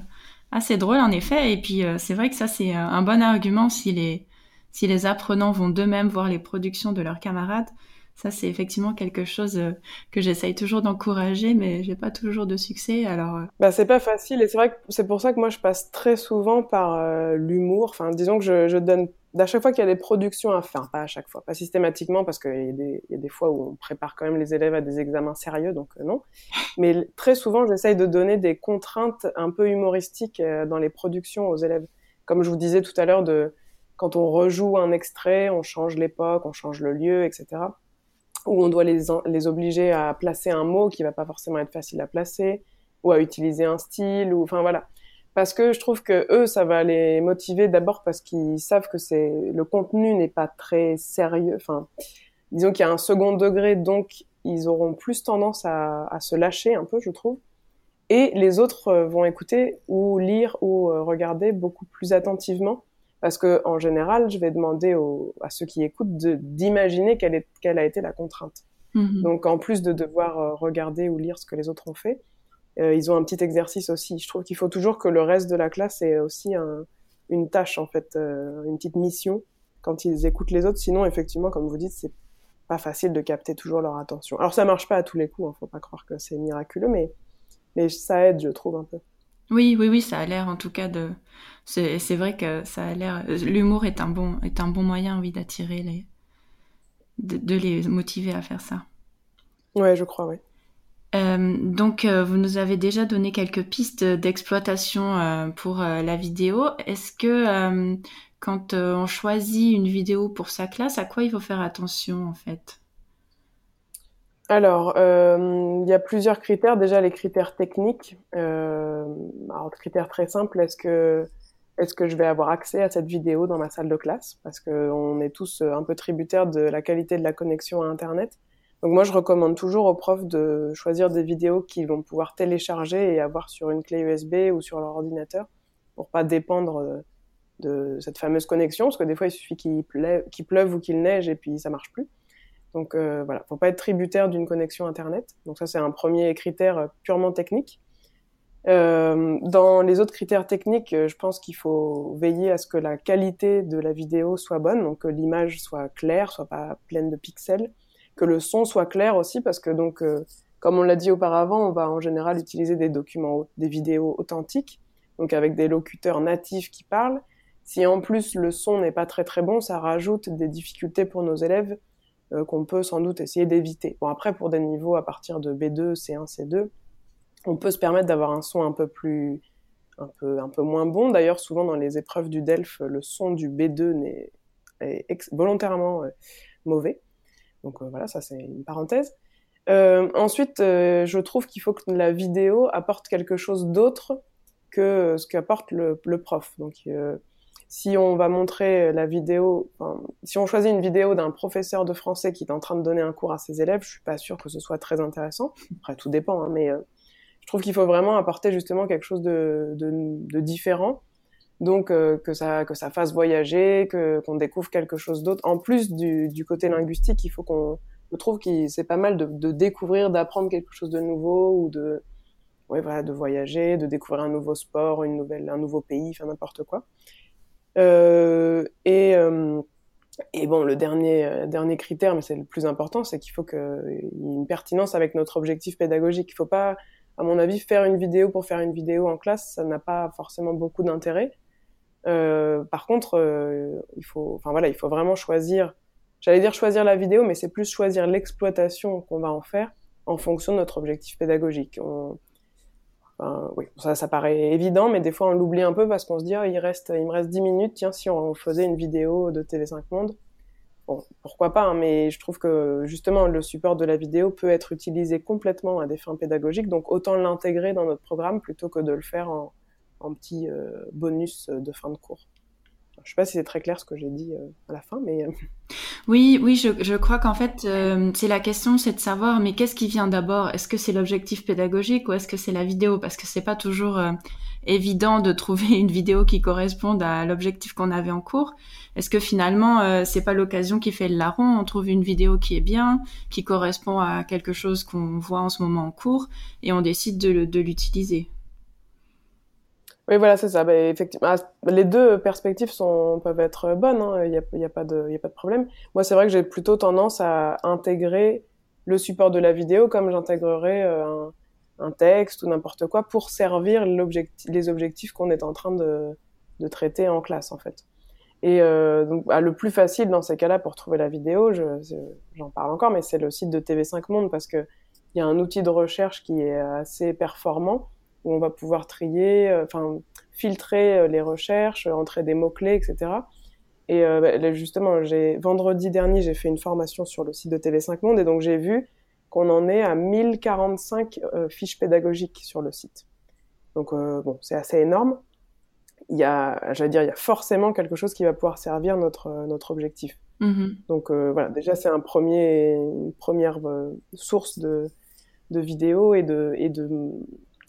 assez drôle en effet. Et puis c'est vrai que ça c'est un bon argument si les si les apprenants vont d'eux-mêmes voir les productions de leurs camarades, ça c'est effectivement quelque chose euh, que j'essaye toujours d'encourager, mais j'ai pas toujours de succès. Alors, euh. bah c'est pas facile et c'est vrai que c'est pour ça que moi je passe très souvent par euh, l'humour. Enfin, disons que je, je donne à chaque fois qu'il y a des productions à faire, pas à chaque fois, pas systématiquement parce qu'il y, y, a des fois où on prépare quand même les élèves à des examens sérieux, donc non. Mais très souvent, j'essaye de donner des contraintes un peu humoristiques dans les productions aux élèves. Comme je vous disais tout à l'heure de quand on rejoue un extrait, on change l'époque, on change le lieu, etc. Ou on doit les, les obliger à placer un mot qui va pas forcément être facile à placer, ou à utiliser un style, ou enfin voilà. Parce que je trouve que eux, ça va les motiver d'abord parce qu'ils savent que c'est le contenu n'est pas très sérieux. Enfin, disons qu'il y a un second degré, donc ils auront plus tendance à, à se lâcher un peu, je trouve. et les autres vont écouter ou lire ou regarder beaucoup plus attentivement parce que en général, je vais demander à ceux qui écoutent d'imaginer quelle, quelle a été la contrainte. Mhm. Donc en plus de devoir regarder ou lire ce que les autres ont fait, ils ont un petit exercice aussi. Je trouve qu'il faut toujours que le reste de la classe ait aussi un, une tâche en fait, une petite mission quand ils écoutent les autres. Sinon, effectivement, comme vous dites, c'est pas facile de capter toujours leur attention. Alors ça marche pas à tous les coups, hein, faut pas croire que c'est miraculeux, mais mais ça aide, je trouve un peu. Oui, oui, oui, ça a l'air en tout cas de. C'est vrai que ça a l'air. L'humour est un bon est un bon moyen, oui, d'attirer les de, les motiver à faire ça. Ouais, je crois, oui. Euh, donc, euh, vous nous avez déjà donné quelques pistes d'exploitation euh, pour la vidéo. Est-ce que quand on choisit une vidéo pour sa classe, à quoi il faut faire attention en fait? Alors, il y a plusieurs critères. Déjà, les critères techniques. Alors, critères très simples. Est-ce que, est-ce que je vais avoir accès à cette vidéo dans ma salle de classe? Parce qu'on est tous un peu tributaires de la qualité de la connexion à Internet. Donc, moi, je recommande toujours aux profs de choisir des vidéos qu'ils vont pouvoir télécharger et avoir sur une clé USB ou sur leur ordinateur pour pas dépendre de cette fameuse connexion, parce que des fois il suffit qu'il pleuve, pleuve, ou qu'il neige et puis ça marche plus. Donc euh, voilà, faut pas être tributaire d'une connexion internet. Donc ça c'est un premier critère euh, purement technique. Euh, dans les autres critères techniques, euh, je pense qu'il faut veiller à ce que la qualité de la vidéo soit bonne, donc que l'image soit claire, soit pas pleine de pixels, que le son soit clair aussi, parce que donc, comme on l'a dit auparavant, on va en général utiliser des documents, des vidéos authentiques, donc avec des locuteurs natifs qui parlent, si en plus le son n'est pas très très bon, ça rajoute des difficultés pour nos élèves euh, qu'on peut sans doute essayer d'éviter. Bon après pour des niveaux à partir de B2, C1, C2, on peut se permettre d'avoir un son un peu plus un peu un peu moins bon. D'ailleurs souvent dans les épreuves du DELF, le son du B2 n'est est volontairement euh, mauvais. Donc euh, voilà, ça c'est une parenthèse. ensuite, je trouve qu'il faut que la vidéo apporte quelque chose d'autre que ce qu'apporte le, le, prof. Donc si on va montrer la vidéo, si on choisit une vidéo d'un professeur de français qui est en train de donner un cours à ses élèves, je suis pas sûre que ce soit très intéressant. Après, tout dépend, hein, mais euh, je trouve qu'il faut vraiment apporter justement quelque chose de, de, différent. Donc euh, que ça que ça fasse voyager, que qu'on découvre quelque chose d'autre. En plus du, du côté linguistique, il faut qu'on trouve que c'est pas mal de, découvrir, d'apprendre quelque chose de nouveau ou de voilà de voyager, de découvrir un nouveau sport, une nouvelle un nouveau pays, enfin n'importe quoi. Euh, et, euh, et bon, le dernier, dernier critère, mais c'est le plus important, c'est qu'il faut qu'il y ait une pertinence avec notre objectif pédagogique. Il ne faut pas, à mon avis, faire une vidéo pour faire une vidéo en classe, ça n'a pas forcément beaucoup d'intérêt. Euh, par contre, euh, il faut, enfin voilà, il faut vraiment choisir. J'allais dire choisir la vidéo, mais c'est plus choisir l'exploitation qu'on va en faire en fonction de notre objectif pédagogique. Oui, ça, ça paraît évident, mais des fois on l'oublie un peu parce qu'on se dit, oh, il reste, il me reste 10 minutes, tiens, si on faisait une vidéo de TV5 Monde. Bon, pourquoi pas, hein, mais je trouve que justement le support de la vidéo peut être utilisé complètement à des fins pédagogiques, donc autant l'intégrer dans notre programme plutôt que de le faire en, en petit euh, bonus de fin de cours. Je sais pas si c'est très clair ce que j'ai dit euh, à la fin, mais... Euh, [laughs] oui, oui, je, je crois qu'en fait, euh, c'est la question, c'est de savoir, mais qu'est-ce qui vient d'abord? Est-ce que c'est l'objectif pédagogique ou est-ce que c'est la vidéo? Parce que c'est pas toujours évident de trouver [laughs] une vidéo qui corresponde à l'objectif qu'on avait en cours. Est-ce que finalement, c'est pas l'occasion qui fait le larron? On trouve une vidéo qui est bien, qui correspond à quelque chose qu'on voit en ce moment en cours, et on décide de, de l'utiliser. Oui, voilà, c'est ça. Bah, effectivement, ah, les deux perspectives sont, peuvent être bonnes. Hein. Il n'y a, a, pas de, a pas de problème. Moi, c'est vrai que j'ai plutôt tendance à intégrer le support de la vidéo comme j'intégrerais euh, un, un, texte ou n'importe quoi pour servir les objectifs qu'on est en train de, de, traiter en classe, en fait. Et euh, donc, bah, le plus facile dans ces cas-là pour trouver la vidéo, j'en parle encore, mais c'est le site de TV5 Monde parce que il y a un outil de recherche qui est assez performant où on va pouvoir trier, euh, enfin filtrer euh, les recherches, entrer des mots clés, etc. Et euh, bah, justement, j'ai vendredi dernier, j'ai fait une formation sur le site de TV5 Monde et donc j'ai vu qu'on en est à 1045 fiches pédagogiques sur le site. Donc bon, c'est assez énorme. Il y a, j'allais dire, il y a forcément quelque chose qui va pouvoir servir notre notre objectif. Mm-hmm. Donc voilà, déjà c'est un premier, une première source de de vidéos et de et de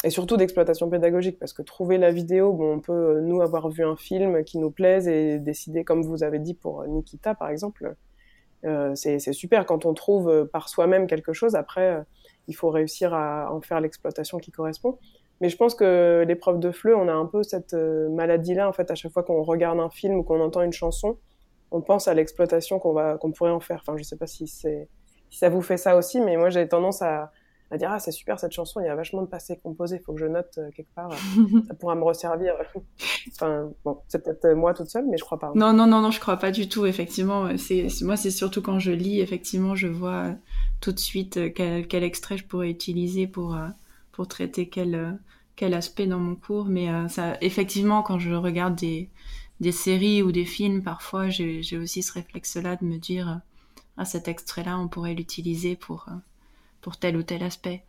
et surtout d'exploitation pédagogique, parce que trouver la vidéo, bon, on peut nous avoir vu un film qui nous plaise et décider, comme vous avez dit pour Nikita par exemple, euh, c'est super quand on trouve par soi-même quelque chose. Après, il faut réussir à en faire l'exploitation qui correspond. Mais je pense que l'épreuve de fleu, on a un peu cette maladie-là, en fait, à chaque fois qu'on regarde un film ou qu'on entend une chanson, on pense à l'exploitation qu'on qu'on pourrait en faire. Enfin, je sais pas si si ça vous fait ça aussi, mais moi j'ai tendance à, à dire ah c'est super cette chanson, il y a vachement de passé composé, il faut que je note euh, quelque part, [laughs] ça pourra me resservir. [laughs] enfin bon, c'est peut-être euh, moi toute seule, mais je crois pas. Non non non non, je crois pas du tout. Effectivement, c'est moi c'est surtout quand je lis, effectivement, je vois euh, tout de suite quel, quel extrait je pourrais utiliser pour pour traiter quel quel aspect dans mon cours. Mais ça, effectivement, quand je regarde des des séries ou des films, parfois j'ai aussi ce réflexe-là de me dire ah cet extrait-là on pourrait l'utiliser pour euh, pour tel ou tel aspect.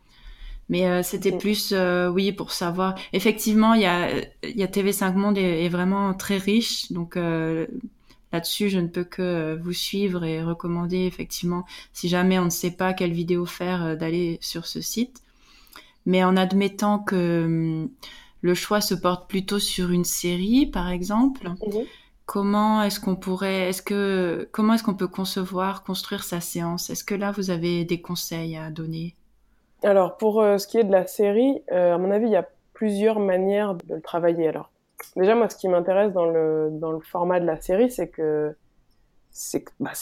Mais euh, c'était plus euh, oui pour savoir. Effectivement, il y a il y a TV5 Monde est, vraiment très riche donc là-dessus je ne peux que vous suivre et recommander effectivement si jamais on ne sait pas quelle vidéo faire d'aller sur ce site. Mais en admettant que hum, le choix se porte plutôt sur une série, par exemple. Mhm. Comment est-ce qu'on pourrait, peut concevoir, construire sa séance? Est-ce que là, vous avez des conseils à donner? Alors, pour euh, ce qui est de la série, euh, à mon avis, il y a plusieurs manières de le travailler. Alors, déjà, moi, ce qui m'intéresse dans le, format de la série, c'est que c'est bah,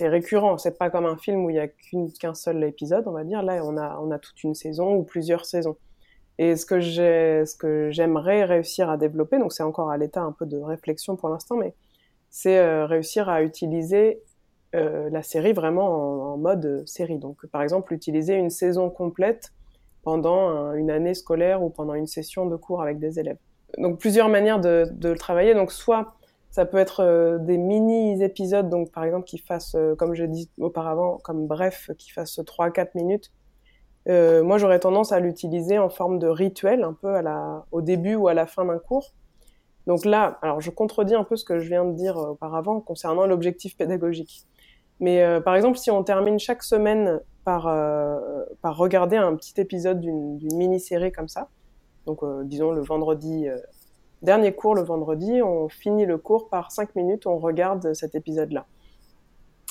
récurrent. C'est pas comme un film où il y a qu'un seul épisode, on va dire. Là, on a, on a toute une saison ou plusieurs saisons. Et ce que j'aimerais réussir à développer, donc c'est encore à l'état un peu de réflexion pour l'instant, mais c'est euh, réussir à utiliser euh, la série vraiment en, mode série. Donc, par exemple, utiliser une saison complète pendant une année scolaire ou pendant une session de cours avec des élèves. Donc, plusieurs manières de, le travailler. Donc, soit ça peut être euh, des mini épisodes, donc par exemple qui fassent, comme je dis auparavant, comme bref, qui fassent 3-4 minutes euh, moi, j'aurais tendance à l'utiliser en forme de rituel, un peu au début ou à la fin d'un cours. Donc là, alors je contredis un peu ce que je viens de dire euh, auparavant concernant l'objectif pédagogique. Mais euh, par exemple, si on termine chaque semaine par, par regarder un petit épisode d'une mini-série comme ça, donc disons le vendredi, dernier cours le vendredi, on finit le cours par cinq minutes, on regarde cet épisode-là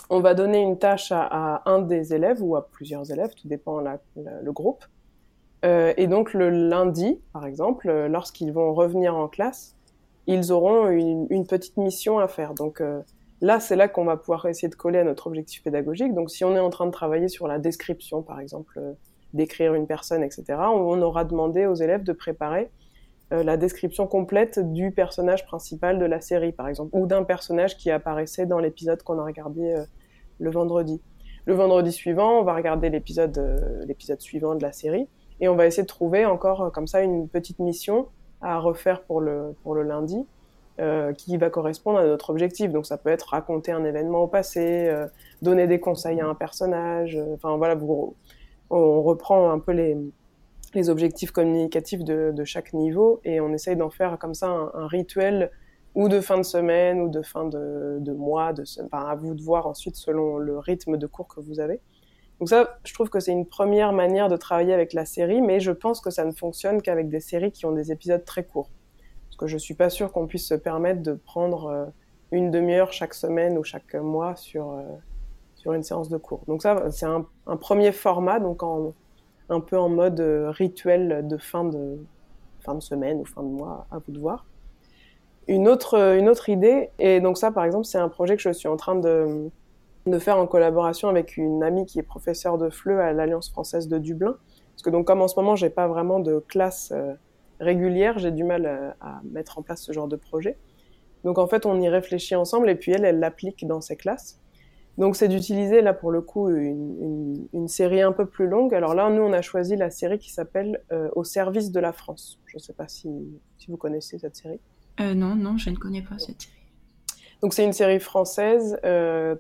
on va donner une tâche à, un des élèves ou à plusieurs élèves, tout dépend le groupe. Euh, et donc le lundi, par exemple, euh, lorsqu'ils vont revenir en classe, ils auront une, petite mission à faire. Donc euh, là, c'est là qu'on va pouvoir essayer de coller à notre objectif pédagogique. Donc si on est en train de travailler sur la description, par exemple, d'écrire une personne, etc., on, aura demandé aux élèves de préparer la description complète du personnage principal de la série, par exemple, ou d'un personnage qui apparaissait dans l'épisode qu'on a regardé le vendredi. Le vendredi suivant, on va regarder l'épisode euh, l'épisode suivant de la série et on va essayer de trouver encore euh, comme ça une petite mission à refaire pour le pour le lundi euh, qui va correspondre à notre objectif. Donc ça peut être raconter un événement au passé, donner des conseils à un personnage. enfin voilà, on reprend un peu les les objectifs communicatifs de, chaque niveau et on essaye d'en faire comme ça un, rituel ou de fin de semaine ou de fin de, de mois, de, enfin, à vous de voir ensuite selon le rythme de cours que vous avez. Donc ça, je trouve que c'est une première manière de travailler avec la série, mais je pense que ça ne fonctionne qu'avec des séries qui ont des épisodes très courts. Parce que je suis pas sûre qu'on puisse se permettre de prendre euh, une demi-heure chaque semaine ou chaque mois sur, euh, sur une séance de cours. Donc ça, c'est un, un, premier format, donc en, un peu en mode euh, rituel de fin de, fin de semaine ou fin de mois, à vous de voir une autre, euh, une autre idée. Et donc ça, par exemple, c'est un projet que je suis en train de, de faire en collaboration avec une amie qui est professeure de FLE à l'Alliance française de Dublin. Parce que donc comme en ce moment, j'ai pas vraiment de classe euh, régulière, j'ai du mal à, mettre en place ce genre de projet. Donc en fait, on y réfléchit ensemble et puis elle, elle l'applique dans ses classes. Donc c'est d'utiliser là pour le coup une, une, une, série un peu plus longue. Alors là, nous, on a choisi la série qui s'appelle Au service de la France. Je ne sais pas si, si vous connaissez cette série. Euh, non, non, je ne connais pas cette série. Donc c'est une série française. Euh,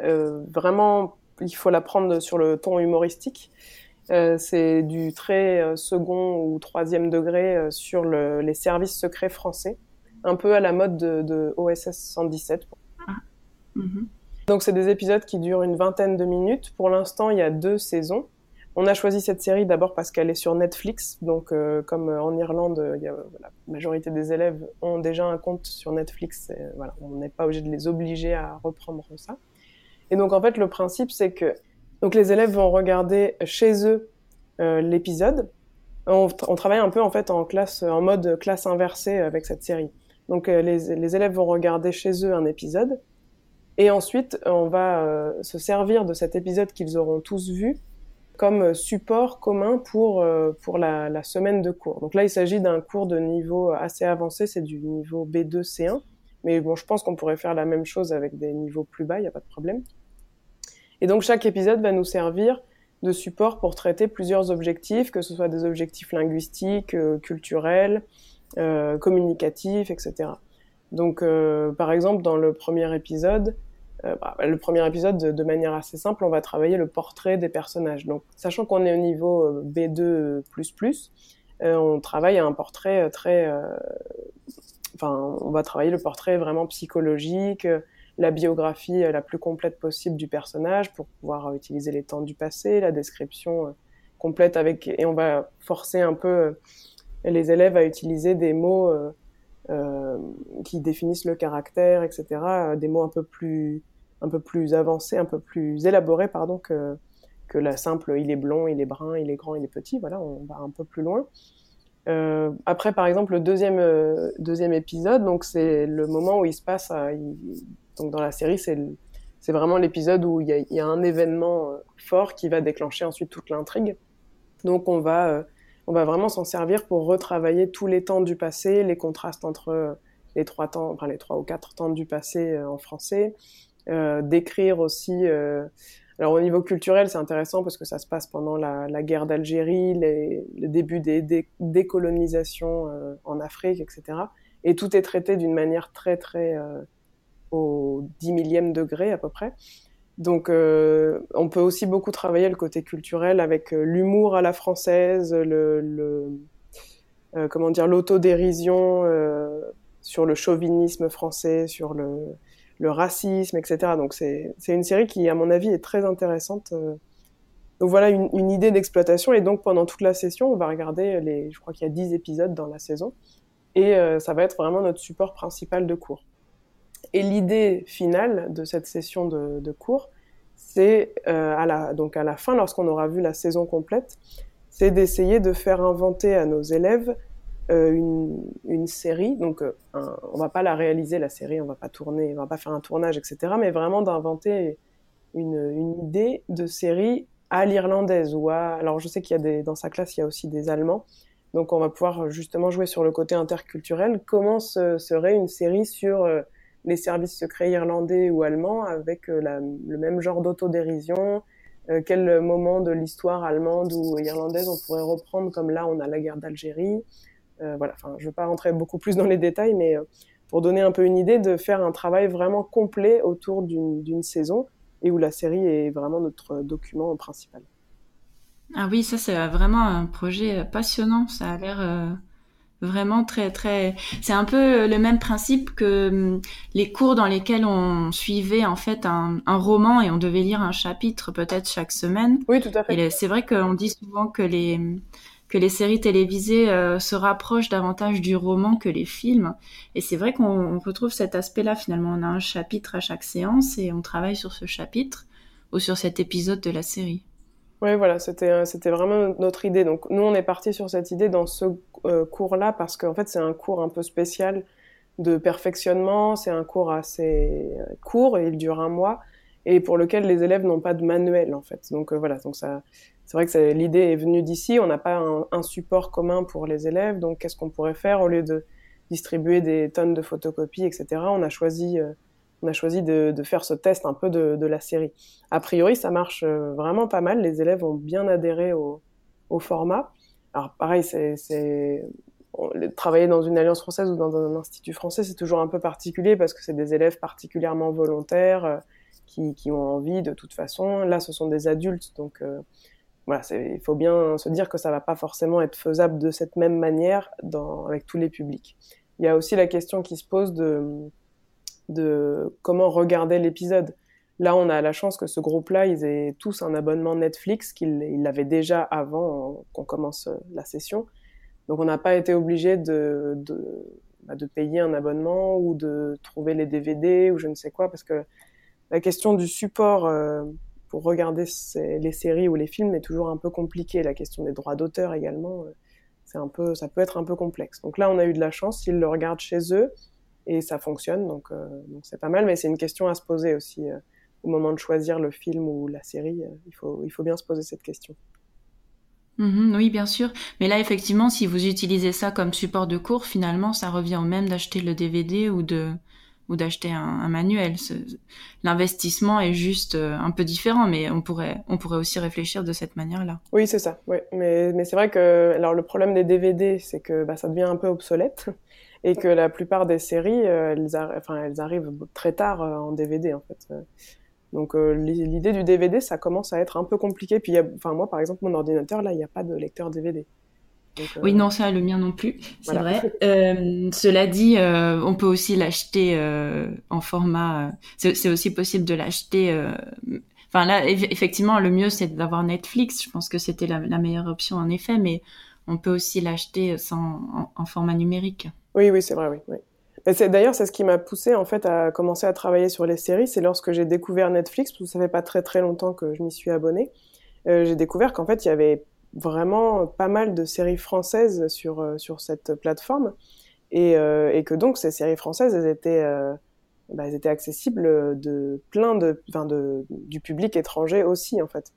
euh, vraiment, il faut la prendre sur le ton humoristique. c'est du très second ou troisième degré sur les services secrets français, un peu à la mode de, OSS 117. Ah. Mhm. Donc c'est des épisodes qui durent une vingtaine de minutes. Pour l'instant, il y a deux saisons. On a choisi cette série d'abord parce qu'elle est sur Netflix, donc euh, comme en Irlande, la majorité des élèves ont déjà un compte sur Netflix, voilà, on n'est pas obligé de les obliger à reprendre ça. Et donc en fait, le principe, c'est que donc les élèves vont regarder chez eux l'épisode. On, travaille un peu en fait en classe, en mode classe inversée avec cette série. Donc les, les élèves vont regarder chez eux un épisode et ensuite, on va euh, se servir de cet épisode qu'ils auront tous vu comme support commun pour, euh, pour la, semaine de cours. Donc là, il s'agit d'un cours de niveau assez avancé, c'est du niveau B2, C1. Mais bon, je pense qu'on pourrait faire la même chose avec des niveaux plus bas, il n'y a pas de problème. Et donc chaque épisode va nous servir de support pour traiter plusieurs objectifs, que ce soit des objectifs linguistiques, euh, culturels, euh, communicatifs, etc. Donc, euh, par exemple, dans le premier épisode, euh, bah, le premier épisode, de, manière assez simple, on va travailler le portrait des personnages. Donc, sachant qu'on est au niveau euh, B2++, euh, on travaille un portrait très... Enfin, on va travailler le portrait vraiment psychologique, la biographie la plus complète possible du personnage pour pouvoir utiliser les temps du passé, la description complète avec... Et on va forcer un peu les élèves à utiliser des mots... Euh, qui définissent le caractère, etc. Euh, des mots un peu plus un peu plus avancés, un peu plus élaborés, pardon, que la simple il est blond, il est brun, il est grand, il est petit. Voilà, on va un peu plus loin. Euh, après, par exemple, le deuxième deuxième épisode, donc c'est le moment où il se passe, donc dans la série, c'est c'est vraiment l'épisode où il y, a, un événement fort qui va déclencher ensuite toute l'intrigue. Donc on va on va vraiment s'en servir pour retravailler tous les temps du passé, les contrastes entre euh, les trois temps, enfin les trois ou quatre temps du passé euh, en français, euh, décrire aussi. Euh... alors au niveau culturel, c'est intéressant parce que ça se passe pendant la, la guerre d'Algérie, le début des, des décolonisations euh, en Afrique, etc. Et tout est traité d'une manière très très au dix millième degré à peu près. Donc, euh, on peut aussi beaucoup travailler le côté culturel avec euh, l'humour à la française, le, le euh, comment dire, l'autodérision euh, sur le chauvinisme français, sur le, le racisme, etc. Donc, c'est une série qui, à mon avis, est très intéressante. Euh. Donc voilà une, une idée d'exploitation. Et donc, pendant toute la session, on va regarder les, je crois qu'il y a 10 épisodes dans la saison. Et euh, ça va être vraiment notre support principal de cours. Et l'idée finale de cette session de, cours, c'est euh, à la donc à la fin, lorsqu'on aura vu la saison complète, c'est d'essayer de faire inventer à nos élèves euh, une, une, série. Donc, euh, un, on va pas la réaliser la série, on va pas tourner, on va pas faire un tournage, etc. Mais vraiment d'inventer une, une idée de série à l'irlandaise ou à. Alors, je sais qu'il y a des dans sa classe, il y a aussi des Allemands. Donc, on va pouvoir justement jouer sur le côté interculturel. Comment ce serait une série sur euh, les services secrets irlandais ou allemands avec euh, le même genre d'autodérision euh, Quel moment de l'histoire allemande ou irlandaise on pourrait reprendre Comme là, on a la guerre d'Algérie. Euh, voilà. Enfin, je ne veux pas rentrer beaucoup plus dans les détails, mais pour donner un peu une idée de faire un travail vraiment complet autour d'une saison et où la série est vraiment notre document principal. Ah oui, ça c'est vraiment un projet passionnant. Ça a l'air vraiment très très. C'est un peu le même principe que hum, les cours dans lesquels on suivait en fait un, un roman et on devait lire un chapitre peut-être chaque semaine. Oui, tout à fait. Et c'est vrai qu'on dit souvent que les que les séries télévisées euh, se rapprochent davantage du roman que les films. Et c'est vrai qu'on retrouve cet aspect-là finalement. On a un chapitre à chaque séance et on travaille sur ce chapitre ou sur cet épisode de la série. Oui, voilà, c'était c'était vraiment notre idée. Donc nous, on est parti sur cette idée dans ce euh, cours-là parce qu'en fait, c'est un cours un peu spécial de perfectionnement. C'est un cours assez euh, court et il dure un mois et pour lequel les élèves n'ont pas de manuel en fait. Donc euh, voilà, donc ça, c'est vrai que l'idée est venue d'ici. On n'a pas un, support commun pour les élèves. Donc qu'est-ce qu'on pourrait faire? Au lieu de distribuer des tonnes de photocopies, etc. On a choisi euh, on a choisi de, faire ce test un peu de, la série. A priori, ça marche euh, vraiment pas mal. Les élèves ont bien adhéré au, format. Alors pareil, c'est travailler dans une alliance française ou dans un institut français, c'est toujours un peu particulier parce que c'est des élèves particulièrement volontaires euh, qui, ont envie de toute façon. Là, ce sont des adultes, donc euh, voilà, il faut bien se dire que ça va pas forcément être faisable de cette même manière avec tous les publics. Il y a aussi la question qui se pose de de comment regarder l'épisode. Là, on a la chance que ce groupe-là, ils aient tous un abonnement Netflix qu'ils l'avaient déjà avant qu'on commence la session. Donc, on n'a pas été obligé de, de, bah, de, payer un abonnement ou de trouver les DVD ou je ne sais quoi, parce que la question du support euh, pour regarder les séries ou les films est toujours un peu compliquée. La question des droits d'auteur également, euh, c'est un peu, ça peut être un peu complexe. Donc là, on a eu de la chance, ils le regardent chez eux et ça fonctionne, donc euh, donc c'est pas mal. Mais c'est une question à se poser aussi au moment de choisir le film ou la série. il faut il faut bien se poser cette question. Mhm, oui, bien sûr. Mais là, effectivement, si vous utilisez ça comme support de cours, finalement, ça revient au même d'acheter le DVD ou de ou d'acheter un, manuel. L'investissement est juste euh, un peu différent, mais on pourrait on pourrait aussi réfléchir de cette manière-là. Oui, c'est ça. Oui, mais mais c'est vrai que alors le problème des DVD, c'est que bah, ça devient un peu obsolète et que la plupart des séries, euh, elles, enfin, elles arrivent très tard euh, en DVD en fait. Donc euh, l'idée du DVD, ça commence à être un peu compliqué. Puis, enfin moi, par exemple, mon ordinateur, là, il n'y a pas de lecteur DVD. Euh, oui, non, ça, le mien non plus, c'est vrai. [laughs] Euh, cela dit, on peut aussi l'acheter en format. c'est aussi possible de l'acheter. Enfin là, effectivement, le mieux c'est d'avoir Netflix. Je pense que c'était la, meilleure option en effet, mais on peut aussi l'acheter en, format numérique. Oui, oui, c'est vrai. D'ailleurs, c'est ce qui m'a poussé en fait à commencer à travailler sur les séries. C'est lorsque j'ai découvert Netflix, parce que ça fait pas très très longtemps que je m'y suis abonnée. Euh, j'ai découvert qu'en fait, il y avait vraiment pas mal de séries françaises sur euh, sur cette plateforme et, euh, et, que donc ces séries françaises, elles étaient bah, elles étaient accessibles de plein de, de du public étranger aussi en fait.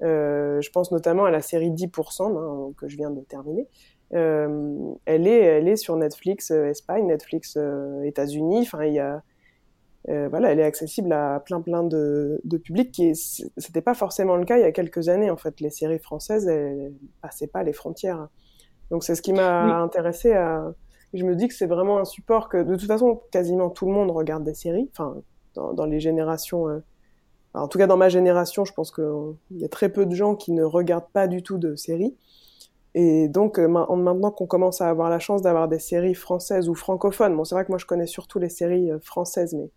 Je pense notamment à la série 10% hein, que je viens de terminer, euh, elle est, elle est sur Netflix euh, Espagne, Netflix euh, États-Unis. Enfin, il y a, voilà, elle est accessible à plein plein de, de publics qui c'était pas forcément le cas il y a quelques années en fait. Les séries françaises, elles, passaient pas les frontières. Donc c'est ce qui m'a intéressé à. Je me dis que c'est vraiment un support que de toute façon quasiment tout le monde regarde des séries. Enfin, dans, dans les générations. En tout cas, dans ma génération, je pense qu'il y a très peu de gens qui ne regardent pas du tout de séries. Et donc euh, maintenant qu'on commence à avoir la chance d'avoir des séries françaises ou francophones, bon c'est vrai que moi je connais surtout les séries euh, françaises, mais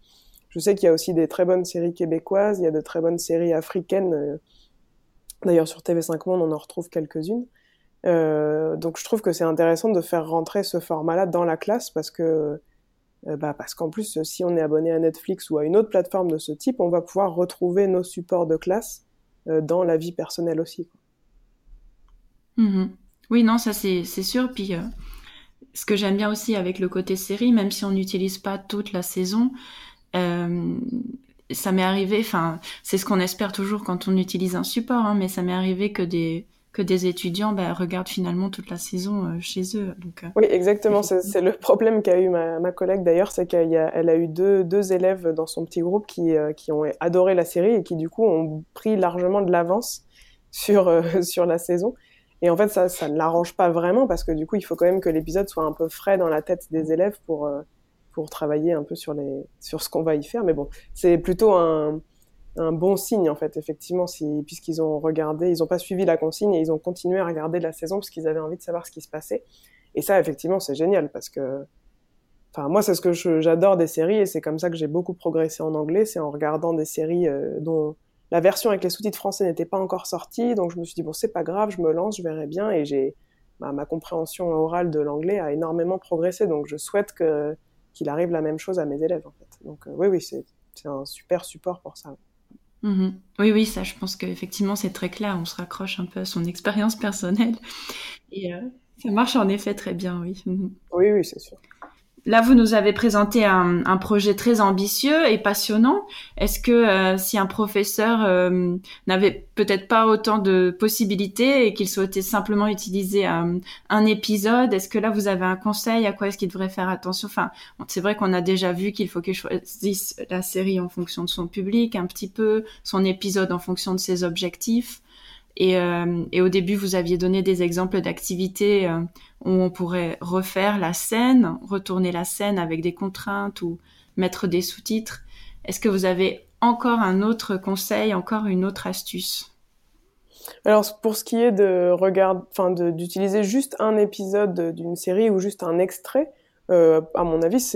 je sais qu'il y a aussi des très bonnes séries québécoises, il y a de très bonnes séries africaines. Euh, d'ailleurs sur TV5 Monde on en retrouve quelques-unes. Donc je trouve que c'est intéressant de faire rentrer ce format-là dans la classe parce que bah parce qu'en plus si on est abonné à Netflix ou à une autre plateforme de ce type, on va pouvoir retrouver nos supports de classe dans la vie personnelle aussi. Mmh oui, non, ça c'est sûr. Puis euh, ce que j'aime bien aussi avec le côté série, même si on n'utilise pas toute la saison, euh, ça m'est arrivé, enfin, c'est ce qu'on espère toujours quand on utilise un support, hein, mais ça m'est arrivé que des que des étudiants bah, regardent finalement toute la saison euh, chez eux. Donc, oui, exactement. C'est le problème qu'a eu ma, ma collègue d'ailleurs, c'est qu'elle a, eu deux, deux élèves dans son petit groupe qui, qui ont adoré la série et qui du coup ont pris largement de l'avance sur, [laughs] sur la saison. Et en fait, ça, ça ne l'arrange pas vraiment parce que du coup, il faut quand même que l'épisode soit un peu frais dans la tête des élèves pour, euh, pour travailler un peu sur, les, sur ce qu'on va y faire. Mais bon, c'est plutôt un, un bon signe en fait, effectivement, si, puisqu'ils ont regardé, ils n'ont pas suivi la consigne et ils ont continué à regarder la saison parce qu'ils avaient envie de savoir ce qui se passait. Et ça, effectivement, c'est génial parce que, enfin, moi, c'est ce que j'adore des séries et c'est comme ça que j'ai beaucoup progressé en anglais, c'est en regardant des séries euh, dont la version avec les sous-titres français n'était pas encore sortie, donc je me suis dit bon c'est pas grave, je me lance, je verrai bien et j'ai bah, ma compréhension orale de l'anglais a énormément progressé, donc je souhaite que qu'il arrive la même chose à mes élèves en fait. Donc euh, oui oui c'est un super support pour ça. Mm-hmm. Oui, oui, ça, je pense qu'effectivement, c'est très clair. On se raccroche un peu à son expérience personnelle. Et euh, ça marche en effet très bien, oui. Mm-hmm. Oui, oui, c'est sûr. Là, vous nous avez présenté un, projet très ambitieux et passionnant. Est-ce que euh, si un professeur euh, n'avait peut-être pas autant de possibilités et qu'il souhaitait simplement utiliser un, un épisode, est-ce que là vous avez un conseil à quoi est-ce qu'il devrait faire attention? Enfin, c'est vrai qu'on a déjà vu qu'il faut qu'il choisisse la série en fonction de son public, un petit peu son épisode en fonction de ses objectifs. Et, euh, et, au début, vous aviez donné des exemples d'activités euh, où on pourrait refaire la scène, retourner la scène avec des contraintes ou mettre des sous-titres. Est-ce que vous avez encore un autre conseil, encore une autre astuce? Alors pour ce qui est de regard, enfin d'utiliser juste un épisode d'une série ou juste un extrait, euh, à mon avis,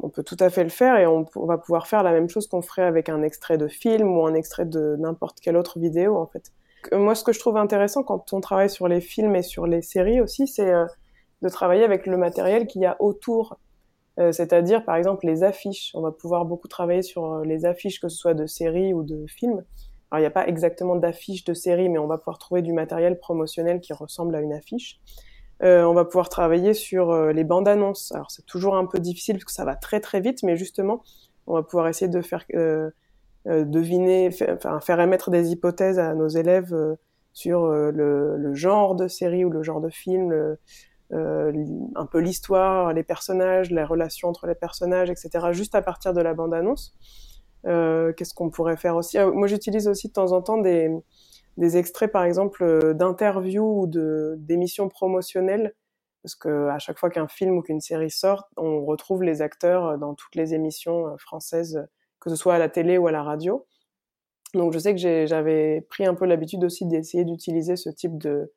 on peut tout à fait le faire et on, va pouvoir faire la même chose qu'on ferait avec un extrait de film ou un extrait de n'importe quelle autre vidéo, en fait. Moi, ce que je trouve intéressant quand on travaille sur les films et sur les séries aussi, c'est euh, de travailler avec le matériel qu'il y a autour. Euh, c'est-à-dire, par exemple, les affiches. On va pouvoir beaucoup travailler sur les affiches, que ce soit de séries ou de films. Alors, il n'y a pas exactement d'affiches de séries, mais on va pouvoir trouver du matériel promotionnel qui ressemble à une affiche. Euh, on va pouvoir travailler sur euh, les bandes annonces. Alors c'est toujours un peu difficile parce que ça va très très vite, mais justement, on va pouvoir essayer de faire euh, deviner, enfin, faire émettre des hypothèses à nos élèves sur le, genre de série ou le genre de film, un peu l'histoire, les personnages, les relations entre les personnages, etc. Juste à partir de la bande annonce. Qu'est-ce qu'on pourrait faire aussi? Moi, j'utilise aussi de temps en temps des des extraits, par exemple, euh, d'interviews ou de d'émissions promotionnelles, parce que à chaque fois qu'un film ou qu'une série sort, on retrouve les acteurs euh, dans toutes les émissions euh, françaises, que ce soit à la télé ou à la radio. Donc, je sais que j'avais pris un peu l'habitude aussi d'essayer d'utiliser ce type de,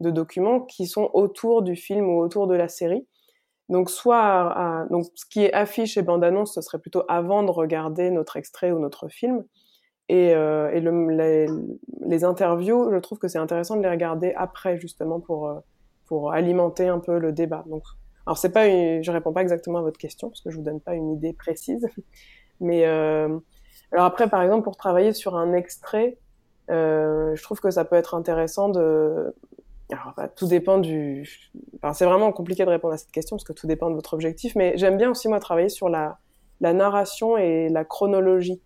documents qui sont autour du film ou autour de la série. Donc, soit, donc, ce qui est affiche et bande-annonce, ce serait plutôt avant de regarder notre extrait ou notre film. Et, euh, et le, les, les, interviews, je trouve que c'est intéressant de les regarder après, justement, pour, euh, pour alimenter un peu le débat. Donc, alors, c'est pas une, je réponds pas exactement à votre question, parce que je vous donne pas une idée précise. [laughs] Mais euh, alors après, par exemple, pour travailler sur un extrait, euh, je trouve que ça peut être intéressant de. Alors, bah, tout dépend du. Enfin, c'est vraiment compliqué de répondre à cette question parce que tout dépend de votre objectif. Mais j'aime bien aussi moi travailler sur la, la narration et la chronologie.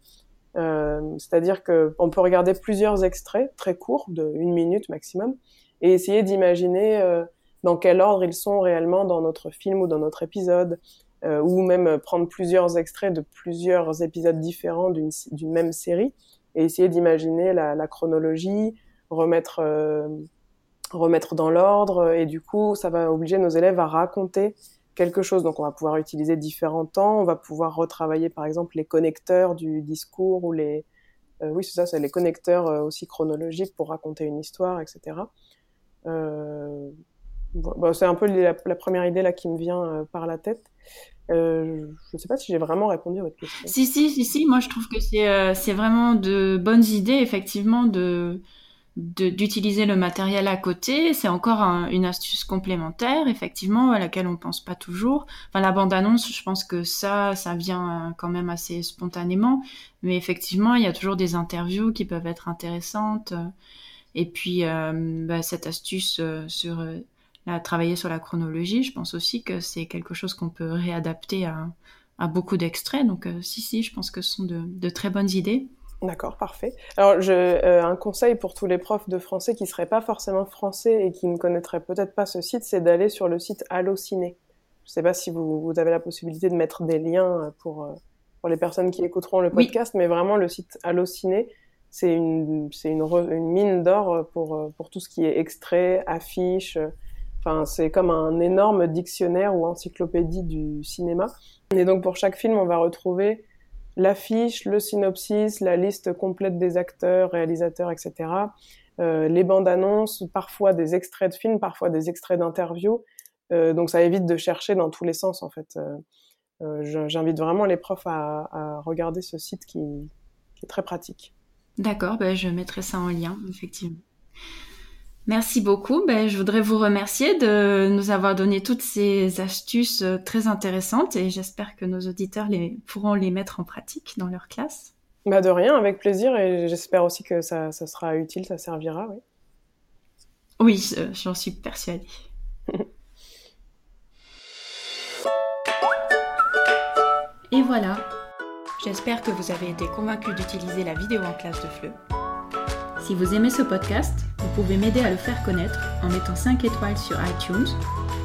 Euh, c'est-à-dire qu'on peut regarder plusieurs extraits très courts, de une minute maximum, et essayer d'imaginer euh, dans quel ordre ils sont réellement dans notre film ou dans notre épisode, euh, ou même prendre plusieurs extraits de plusieurs épisodes différents d'une même série, et essayer d'imaginer la, la, chronologie, remettre remettre dans l'ordre, et du coup, ça va obliger nos élèves à raconter quelque chose. Donc on va pouvoir utiliser différents temps, on va pouvoir retravailler par exemple les connecteurs du discours ou les... Euh, oui, c'est ça, c'est les connecteurs euh, aussi chronologiques pour raconter une histoire, etc. Euh, bon, c'est un peu la, première idée là qui me vient euh, par la tête. Euh, je ne sais pas si j'ai vraiment répondu à votre question. Si, si, si, si. Moi, je trouve que c'est, c'est vraiment de bonnes idées, effectivement, de, d'utiliser le matériel à côté, c'est encore une astuce complémentaire, effectivement, à laquelle on pense pas toujours. Enfin, la bande-annonce, je pense que ça, ça vient quand même assez spontanément, mais effectivement, il y a toujours des interviews qui peuvent être intéressantes. Et puis, euh, bah, cette astuce euh, sur euh, la, travailler sur la chronologie, je pense aussi que c'est quelque chose qu'on peut réadapter à, beaucoup d'extraits. Donc, si, si, je pense que ce sont de très bonnes idées. D'accord, parfait. Alors, je, euh, un conseil pour tous les profs de français qui seraient pas forcément français et qui ne connaîtraient peut-être pas ce site, c'est d'aller sur le site Allociné. Je ne sais pas si vous, vous, avez la possibilité de mettre des liens pour, euh, pour les personnes qui écouteront le podcast, mais vraiment le site Allociné, c'est une, c'est une, une mine d'or pour, pour tout ce qui est extrait, affiche. Enfin, c'est comme un énorme dictionnaire ou encyclopédie du cinéma. Et donc, pour chaque film, on va retrouver l'affiche, le synopsis, la liste complète des acteurs, réalisateurs, etc. Euh, les bandes annonces, parfois des extraits de films, parfois des extraits d'interviews. Euh, donc ça évite de chercher dans tous les sens en fait. Euh, J'invite vraiment les profs à, regarder ce site qui, est très pratique. D'accord, ben je mettrai ça en lien effectivement. Merci beaucoup. Ben, je voudrais vous remercier de nous avoir donné toutes ces astuces euh, très intéressantes et j'espère que nos auditeurs les, pourront les mettre en pratique dans leur classe. Bah de rien, avec plaisir et j'espère aussi que ça, ça, sera utile, ça servira, oui. Oui, j'en suis persuadée. [laughs] et voilà. J'espère que vous avez été convaincus d'utiliser la vidéo en classe de FLE. Si vous aimez ce podcast, vous pouvez m'aider à le faire connaître en mettant 5 étoiles sur iTunes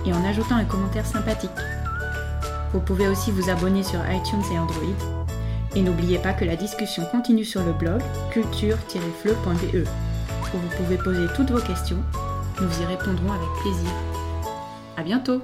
et en ajoutant un commentaire sympathique. Vous pouvez aussi vous abonner sur iTunes et Android. Et n'oubliez pas que la discussion continue sur le blog culture-fleu.be où vous pouvez poser toutes vos questions. Nous y répondrons avec plaisir. À bientôt!